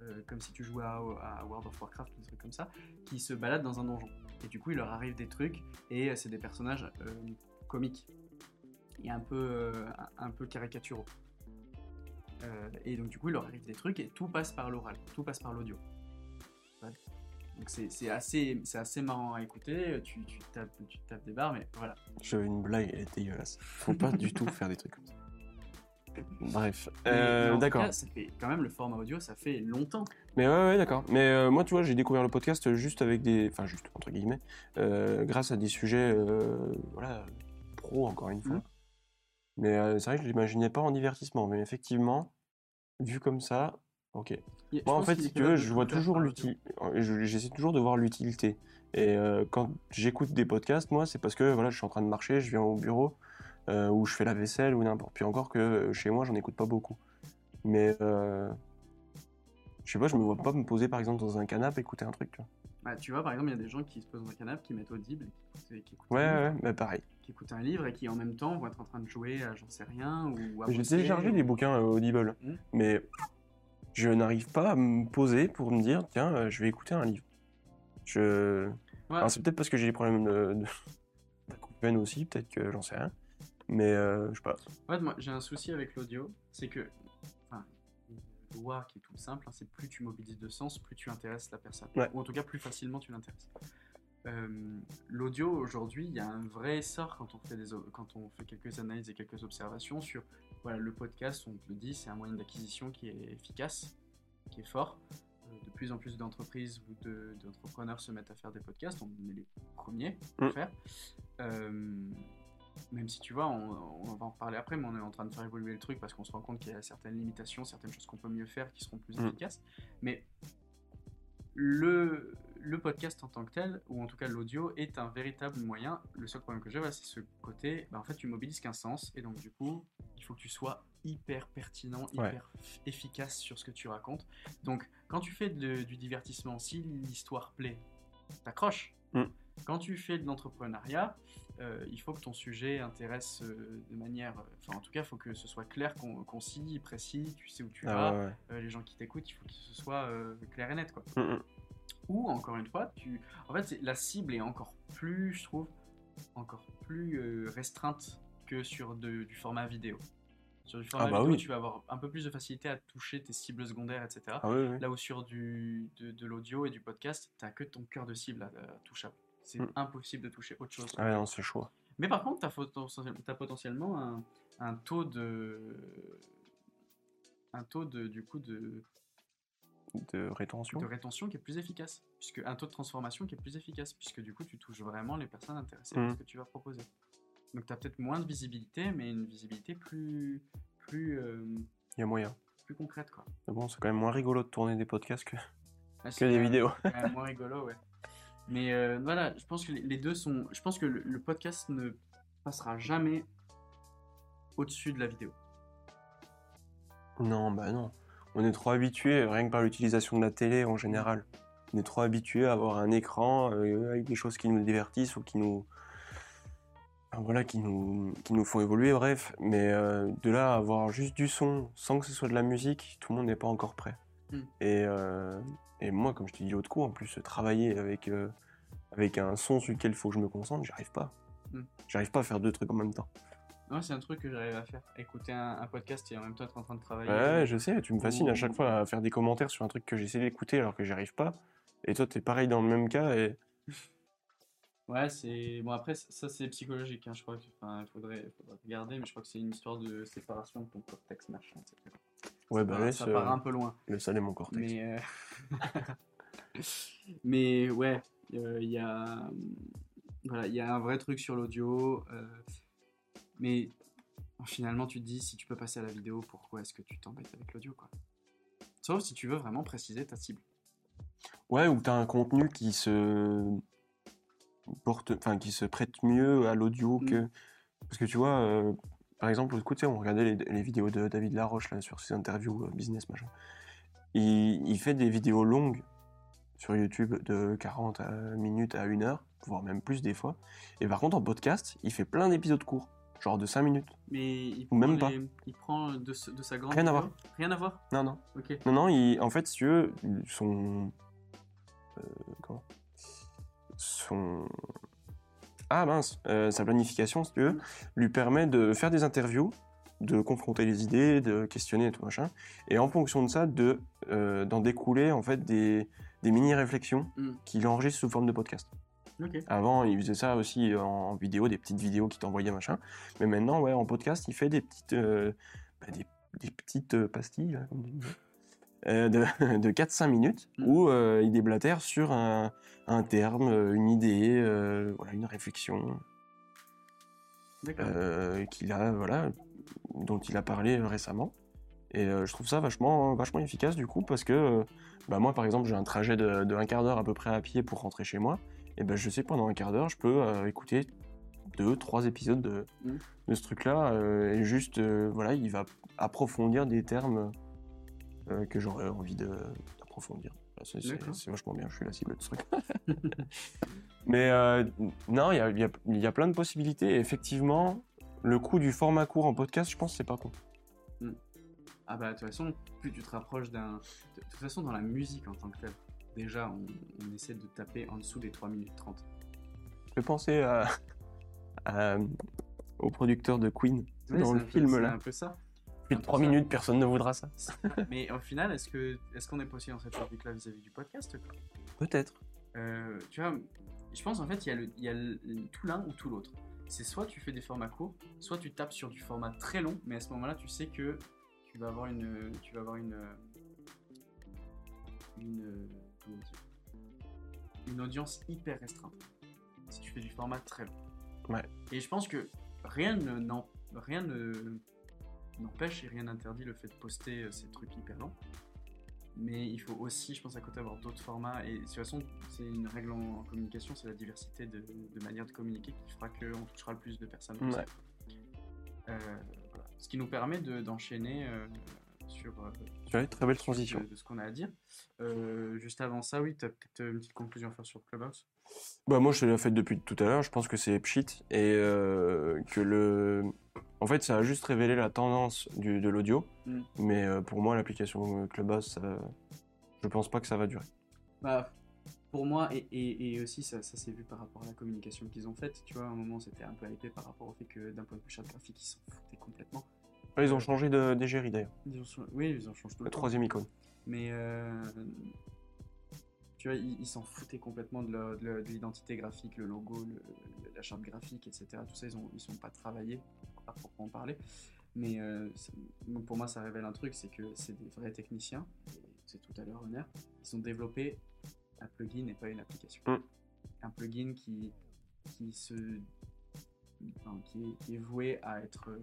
euh, comme si tu jouais à, World of Warcraft ou des trucs comme ça, qui se baladent dans un donjon. Et du coup, il leur arrive des trucs, et euh, c'est des personnages euh, comiques et un peu, un, peu caricaturaux. Et donc du coup, il leur arrive des trucs, et tout passe par l'oral, tout passe par l'audio. Donc c'est assez, assez marrant à écouter, tu, tu, tapes, tu tapes des barres, mais voilà. J'avais une blague, elle est dégueulasse. Faut pas du tout faire des trucs comme ça. Bref, euh, d'accord. Ça fait quand même le format audio, ça fait longtemps. Mais ouais, ouais, d'accord. Mais euh, moi, tu vois, j'ai découvert le podcast juste avec des. Enfin, juste, entre guillemets, euh, grâce à des sujets, euh, voilà, pro, encore une fois. Mhm. Mais euh, c'est vrai que je l'imaginais pas en divertissement. Mais effectivement, vu comme ça, ok. Moi, en fait, si tu veux, je vois toujours l'utilité. J'essaie toujours de voir l'utilité. Et euh, quand j'écoute des podcasts, moi, c'est parce que voilà, je suis en train de marcher, je viens au bureau, euh, ou je fais la vaisselle, ou n'importe. Puis encore que euh, chez moi, j'en écoute pas beaucoup. Mais euh, je sais pas, je me vois pas me poser par exemple dans un canapé écouter un truc. Tu vois. Bah, tu vois, par exemple, il y a des gens qui se posent dans un canapé, qui mettent Audible, qui écoutent, qui écoutent Ouais, un livre, ouais, mais pareil. qui écoutent un livre et qui en même temps vont être en train de jouer à j'en sais rien ou à J'ai téléchargé des bouquins euh, Audible, Hmm. mais je n'arrive pas à me poser pour me dire, tiens, euh, je vais écouter un livre. Je... Ouais. C'est peut-être parce que j'ai des problèmes de, de... aussi, peut-être que j'en sais rien. Mais euh, je sais pas. Ouais, moi j'ai un souci avec l'audio, c'est que, enfin, une loi qui est toute simple, hein, c'est plus tu mobilises de sens, plus tu intéresses la personne. Ouais. Ou en tout cas, plus facilement tu l'intéresses. Euh, L'audio aujourd'hui, il y a un vrai essor quand on fait des, quand on fait quelques analyses et quelques observations sur, voilà, le podcast, on te le dit, c'est un moyen d'acquisition qui est efficace, qui est fort. Euh, De plus en plus d'entreprises ou de- d'entrepreneurs se mettent à faire des podcasts, on est les premiers à le Mm. faire. Euh, même si tu vois, on, on va en reparler après, mais on est en train de faire évoluer le truc parce qu'on se rend compte qu'il y a certaines limitations, certaines choses qu'on peut mieux faire qui seront plus Mm. efficaces. Mais le, le podcast en tant que tel, ou en tout cas l'audio, est un véritable moyen. Le seul problème que j'ai, voilà, c'est ce côté, bah, en fait, tu mobilises qu'un sens, et donc du coup, il faut que tu sois hyper pertinent, hyper efficace sur ce que tu racontes. Donc, quand tu fais de- du divertissement, si l'histoire plaît, t'accroches. Mm. Quand tu fais de l'entrepreneuriat, euh, il faut que ton sujet intéresse euh, de manière. Enfin, en tout cas, il faut que ce soit clair, con- concis, précis, tu sais où tu vas. Ah, ouais, ouais. Euh, les gens qui t'écoutent, il faut que ce soit euh, clair et net. Quoi. Mm, mm. Ou, encore une fois, tu... en fait, la cible est encore plus, je trouve, encore plus euh, restreinte que sur de- du format vidéo. Sur du format Ah bah vidéo, oui. tu vas avoir un peu plus de facilité à toucher tes cibles secondaires, etc. Ah, oui, oui. Là où sur du, de, de l'audio et du podcast, t'as que ton cœur de cible à, à touchable. C'est Mm. impossible de toucher autre chose. Ah, ouais, non, c'est chaud. Mais par contre, tu as, potentiellement un, un taux de. Un taux de, du coup, de, De rétention. de rétention qui est plus efficace. Puisque, un taux de transformation qui est plus efficace. Puisque du coup, tu touches vraiment les personnes intéressées par Mm. ce que tu vas proposer. Donc, tu as peut-être moins de visibilité, mais une visibilité plus. plus, euh, Il y a moyen. plus concrète, quoi. Mais bon, c'est quand même moins rigolo de tourner des podcasts que, Ouais, que des même- vidéos. moins rigolo, ouais. Mais euh, voilà, je pense que les- deux sont. Je pense que le, podcast ne passera jamais au-dessus de la vidéo. Non, bah non. On est trop habitué, rien que par l'utilisation de la télé en général. On est trop habitué à avoir un écran euh, avec des choses qui nous divertissent ou qui nous. Voilà, qui nous, qui nous font évoluer, bref. Mais euh, de là à avoir juste du son sans que ce soit de la musique, tout le monde n'est pas encore prêt. Mm. Et, euh, et moi, comme je te dis l'autre coup, en plus, travailler avec, euh, avec un son sur lequel il faut que je me concentre, j'y arrive pas. Mm. J'arrive pas à faire deux trucs en même temps. Non, c'est un truc que j'arrive à faire. Écouter un, un podcast et en même temps être en train de travailler. Ouais, je sais, tu me fascines à chaque fois à faire des commentaires sur un truc que j'essaie d'écouter alors que j'y arrive pas. Et toi, t'es pareil dans le même cas et. Ouais, c'est. Bon, après, ça, c'est psychologique. hein, Je crois qu'il faudrait, faudrait regarder, mais je crois que c'est une histoire de séparation de ton cortex, machin, etc. Ouais, bah ouais, ça part un peu loin. le mon cortex. Mais, euh, mais ouais, euh, il y a, voilà, il y a un vrai truc sur l'audio. euh, mais finalement, tu te dis, si tu peux passer à la vidéo, pourquoi est-ce que tu t'embêtes avec l'audio, quoi? Sauf si tu veux vraiment préciser ta cible. Ouais, ou t'as un contenu qui se porte, enfin qui se prête mieux à l'audio Mm. que. Parce que tu vois, euh, par exemple, sais, on regardait les, les vidéos de David Laroche là, sur ses interviews euh, business, machin. Il, il fait des vidéos longues sur YouTube de 40 à- minutes à 1 heure, voire même plus des fois. Et par contre, en podcast, il fait plein d'épisodes courts, genre de 5 minutes. Mais il Ou même pas. Il prend de, ce- de sa grande. Rien à voir. Rien à voir Non, non. Ok. Non, non, il, en fait, si tu veux, son. euh, comment? Son. Ah mince, euh, sa planification, si tu veux, lui permet de faire des interviews, de confronter les idées, de questionner et tout machin, et en fonction de ça, de euh, d'en découler en fait des, des mini-réflexions Mm. qu'il enregistre sous forme de podcast. Avant, il faisait ça aussi en vidéo, des petites vidéos qu'il t'envoyait, machin. Mais maintenant, ouais, en podcast, il fait des petites, euh, bah, des, des petites euh, pastilles, là, comme euh, de, de 4-5 minutes, Mm. où euh, il déblatère sur un, un terme, euh, une idée, euh, voilà, une réflexion qu'il a, voilà, dont il a parlé récemment. Et je trouve ça vachement, vachement efficace du coup parce que bah, moi par exemple j'ai un trajet de, de un quart d'heure à peu près à pied pour rentrer chez moi et ben je sais que pendant un quart d'heure, je peux écouter deux, trois épisodes de, Mm. de ce truc-là, et juste, voilà, il va approfondir des termes euh, que j'aurais envie de- d'approfondir. Voilà, c'est- C'est c'est vachement bien, je suis la cible de ce truc. Mais euh, non, il y a, il y a- il y a plein de possibilités, et effectivement, le coût du format court en podcast, je pense que c'est pas con. Ah bah de toute façon, plus tu te rapproches d'un... De toute façon, dans la musique en tant que telle, déjà, on, on essaie de taper en dessous des 3 minutes 30. Je penser à, à- au producteur de Queen dans c'est le peu- film c'est là. un peu ça. Plus de un peu 3 ça. minutes, personne ne voudra ça. Mais au final, est-ce que est-ce qu'on est pas aussi dans cette logique-là vis-à-vis du podcast Peut-être. Euh, Tu vois, je pense en fait il y a, le, il y a le- tout l'un ou tout l'autre. C'est soit tu fais des formats courts, soit tu tapes sur du format très long, mais à ce moment-là, tu sais que tu vas avoir une, tu vas avoir une, une, comment dire, une audience hyper restreinte. Si tu fais du format très long. Ouais. Et je pense que rien ne, n'en- rien ne n'empêche et rien n'interdit le fait de poster euh, ces trucs hyper longs. Mais il faut aussi, je pense, à côté avoir d'autres formats. Et de toute façon, c'est une règle en, en communication, c'est la diversité de, de manières de communiquer qui fera qu'on touchera le plus de personnes. Ouais. Euh, voilà. Ce qui nous permet de- d'enchaîner euh, sur, euh, Ouais, très belle transition. de, de ce qu'on a à dire. Juste avant ça, oui, tu as peut-être une petite conclusion à faire sur Clubhouse? Bah moi je l'ai fait depuis tout à l'heure, je pense que c'est pchit et que le... En fait ça a juste révélé la tendance du, de l'audio, Mm. mais euh, pour moi l'application Clubhouse, ça... je pense pas que ça va durer. Bah, pour moi, et, et, et aussi ça, ça s'est vu par rapport à la communication qu'ils ont faite. Tu vois, à un moment, c'était un peu hypé par rapport au fait que d'un point de vue charte graphique, ils s'en foutaient complètement. Ouais, ils ont changé de- d'égérie d'ailleurs, Ils ont changé- oui, ils en changent tout la le temps. troisième icône. Mais euh, tu vois, ils s'en foutaient complètement de l'identité graphique, le logo, le- la charte graphique, etc. Tout ça, ils ont, ils sont pas travaillés, à proprement parler. Mais euh, pour moi, ça révèle un truc, c'est que c'est des vrais techniciens, c'est tout à leur honneur. Ils ont développé un plugin et pas une application. Mm. Un plugin qui, qui, se, enfin, qui, est, qui est voué à être euh,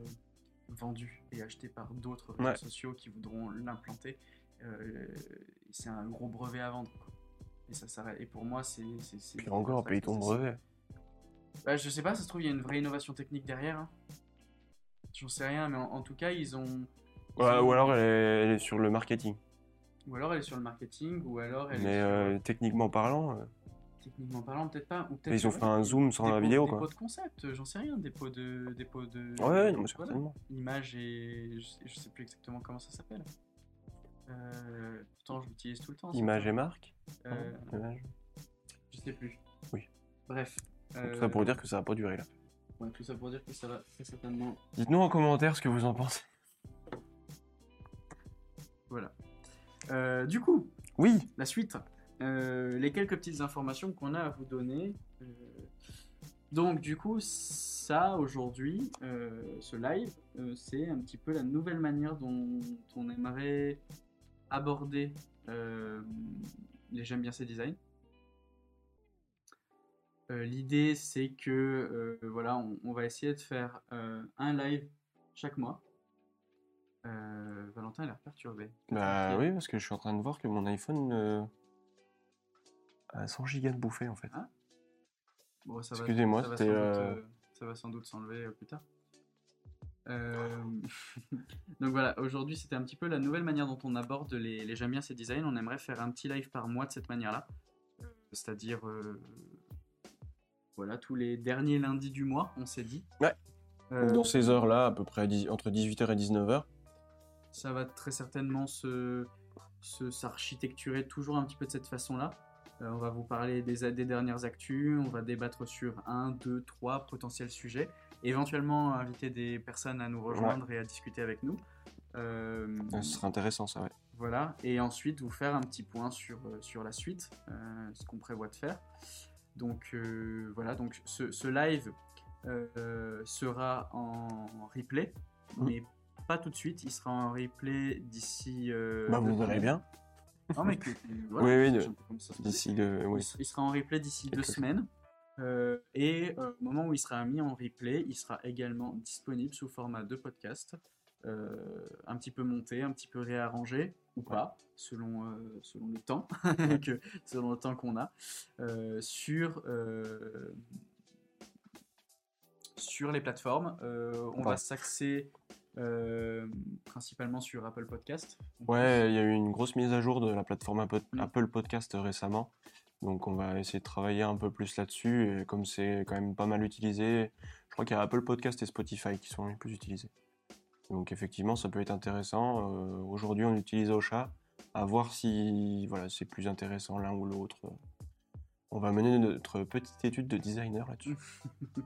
vendu et acheté par d'autres réseaux sociaux qui voudront l'implanter. Euh, c'est un gros brevet à vendre. quoi. Et, ça, et pour moi, c'est. Puis encore, paye ton brevet. Bah, je sais pas, ça se trouve, il y a une vraie innovation technique derrière. hein. J'en sais rien, mais en, en tout cas, ils ont. ils Ouais, ont- ou alors elle est, elle est sur le marketing. ou alors elle est sur le marketing, ou alors elle Mais est sur. euh, techniquement parlant, euh, Techniquement parlant, peut-être pas. Ou peut-être ils ont fait un zoom sans la vidéo quoi. Des pots de concept, euh, j'en sais rien, des pots de. Des pots de Ouais, ouais, non, mais voilà. certainement. Image et. Je sais, je sais plus exactement comment ça s'appelle. Euh, pourtant, je l'utilise tout le temps. Image et marque Euh, Image. je sais plus. Oui. Bref. Tout ça pour dire que ça va pas durer là. Ouais, tout ça pour dire que ça va très certainement. Dites-nous en commentaire ce que vous en pensez. Voilà. Euh, du coup, Oui, la suite. Euh, les quelques petites informations qu'on a à vous donner. Euh, donc, du coup, ça, aujourd'hui, ce live, c'est un petit peu la nouvelle manière dont on aimerait aborder les J'aime bien ces designs. Euh, L'idée, c'est que euh, voilà, on, on va essayer de faire euh, un live chaque mois. Euh, Valentin a l'air perturbé. bah oui, parce que je suis en train de voir que mon iPhone euh, a 100 gigas de bouffée en fait. Ah. Bon, ça va- Excusez-moi, ça va c'était, sans doute, euh, ça va sans doute s'enlever plus tard. Euh, Donc voilà, aujourd'hui c'était un petit peu la nouvelle manière dont on aborde les, les j'aime bien ces designs. On aimerait faire un petit live par mois de cette manière-là. C'est-à-dire, euh, voilà, tous les derniers lundis du mois, on s'est dit. Ouais. Euh, Dans ces heures-là, à peu près entre 18h et 19h. ça va très certainement se, s'architecturer toujours un petit peu de cette façon-là. Euh, on va vous parler des, des dernières actus, on va débattre sur un, deux, trois potentiels sujets, éventuellement inviter des personnes à nous rejoindre et à discuter avec nous. Euh, Ce serait intéressant ça, ouais. voilà, et ensuite vous faire un petit point sur, sur la suite, euh, ce qu'on prévoit de faire. Donc euh, voilà, donc ce, ce live euh, sera en replay, mais pas tout de suite, il sera en replay d'ici. euh, Bah vous verrez bien. Non, mais que- voilà, Oui, oui. D'ici le. Oui. Il sera en replay d'ici deux semaines. Euh, et euh, au moment où il sera mis en replay, il sera également disponible sous format de podcast euh, un petit peu monté, un petit peu réarrangé ou pas, selon, euh, selon le temps, que, selon le temps qu'on a, euh, sur, sur les plateformes. On va s'axer principalement sur Apple Podcast. Ouais, il y a eu une grosse mise à jour de la plateforme Apple, Mm. Apple Podcast récemment. Donc on va essayer de travailler un peu plus là-dessus. Et comme c'est quand même pas mal utilisé, je crois qu'il y a Apple Podcast et Spotify qui sont les plus utilisés. Donc effectivement, ça peut être intéressant. Euh, Aujourd'hui, on utilise Ocha. À voir si voilà, c'est plus intéressant l'un ou l'autre. On va mener notre petite étude de designer là-dessus.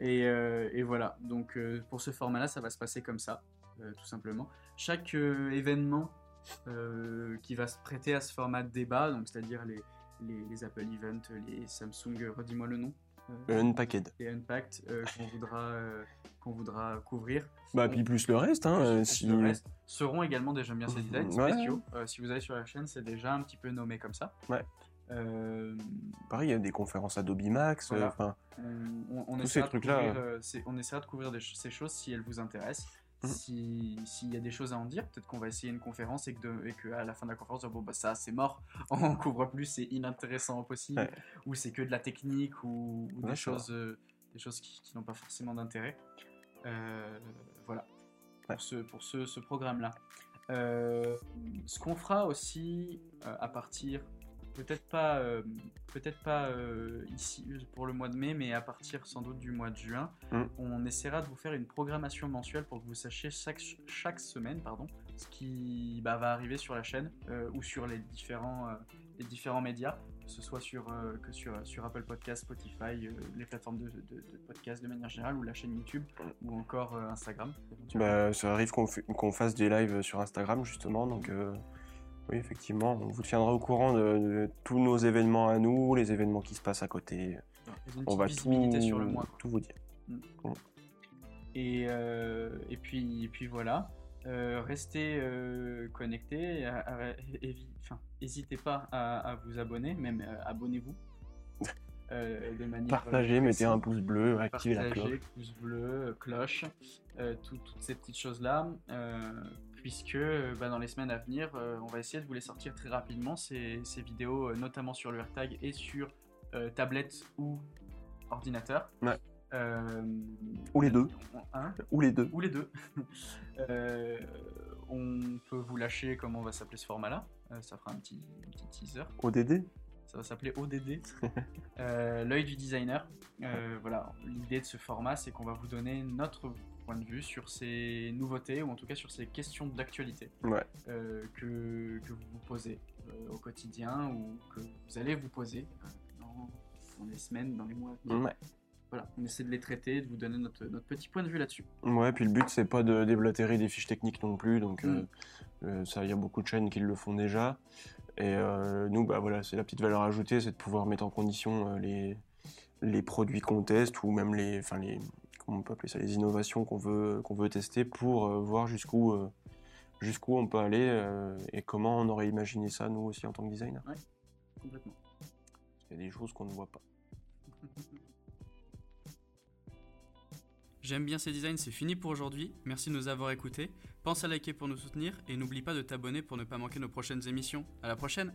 Et, euh, et voilà, donc euh, pour ce format-là, ça va se passer comme ça, tout simplement. Chaque événement qui va se prêter à ce format de débat, donc c'est-à-dire les, les, Apple Events, les Samsung, redis-moi le nom, Unpacked. les Unpacked euh, qu'on voudra, euh, qu'on voudra couvrir, Bah, puis plus le reste. Hein, euh, Et si... le reste seront également J'aime bien ces designs Ouais. spéciaux. Euh, si vous allez sur la chaîne, c'est déjà un petit peu nommé comme ça. Ouais. Euh, Pareil, il y a des conférences Adobe Max. euh, Voilà. on, on- on Tous essaiera ces de trucs-là, couvrir, euh, c'est- on essaiera de couvrir des ch- ces choses si elles vous intéressent. Si- S'il y a des choses à en dire, peut-être qu'on va essayer une conférence et que, de- et que à la fin de la conférence, bon bah ça c'est mort, on couvre plus, c'est inintéressant possible, Ouais. ou c'est que de la technique ou, ou Ouais, des choses, euh, des choses qui, qui n'ont pas forcément d'intérêt. Euh, voilà Ouais. pour ce, pour ce, ce programme-là. Euh, ce qu'on fera aussi euh, à partir, peut-être pas, euh, peut-être pas euh, ici pour le mois de mai, mais à partir sans doute du mois de juin, Mm. on essaiera de vous faire une programmation mensuelle pour que vous sachiez chaque, chaque semaine pardon, ce qui bah, va arriver sur la chaîne euh, ou sur les différents, euh, les différents médias, que ce soit sur, euh, que sur, sur Apple Podcast, Spotify, euh, les plateformes de, de, de podcast de manière générale, ou la chaîne YouTube, ou encore euh, Instagram. Bah, ça arrive qu'on qu'on fasse des lives sur Instagram justement, donc euh, oui effectivement, on vous tiendra au courant de, de tous nos événements à nous, les événements qui se passent à côté. On va tout, sur le mois. quoi. tout vous dire. Et, euh, et, puis, et puis voilà. Euh, restez euh, connectés. N'hésitez pas à, à vous abonner, même euh, abonnez-vous. De manière Partagez, mettez un pouce bleu, activez la cloche. pouce bleu, cloche, tout- toutes ces petites choses-là, puisque euh, bah, dans les semaines à venir, euh, on va essayer de vous les sortir très rapidement, ces, ces vidéos, euh, notamment sur le AirTag et sur tablette ou ordinateur. Ouais. Euh, Ou les deux. hein, Ou les deux. ou les deux. Euh, on peut vous lâcher comment va s'appeler ce format-là. Euh, ça fera un petit, un petit teaser. ODD Ça va s'appeler ODD, l'œil du designer. Voilà, l'idée de ce format, c'est qu'on va vous donner notre point de vue sur ces nouveautés ou en tout cas sur ces questions d'actualité Ouais. euh, que, que vous vous posez euh, au quotidien ou que vous allez vous poser euh, dans, dans les semaines, dans les mois. à venir. Ouais. Voilà, on essaie de les traiter, de vous donner notre, notre petit point de vue là-dessus. Ouais, puis le but c'est pas de déblatérer des fiches techniques non plus, donc Mm. euh, ça, il y a beaucoup de chaînes qui le font déjà. Et nous, bah voilà, c'est la petite valeur ajoutée, c'est de pouvoir mettre en condition les, les produits qu'on teste ou même les, enfin les, comment on peut appeler ça, les innovations qu'on veut qu'on veut tester pour euh, voir jusqu'où euh, jusqu'où on peut aller euh, et comment on aurait imaginé ça nous aussi en tant que designer. Complètement. Il y a des choses qu'on ne voit pas. J'aime bien ces designs, c'est fini pour aujourd'hui. Merci de nous avoir écoutés. Pense à liker pour nous soutenir et n'oublie pas de t'abonner pour ne pas manquer nos prochaines émissions. À la prochaine!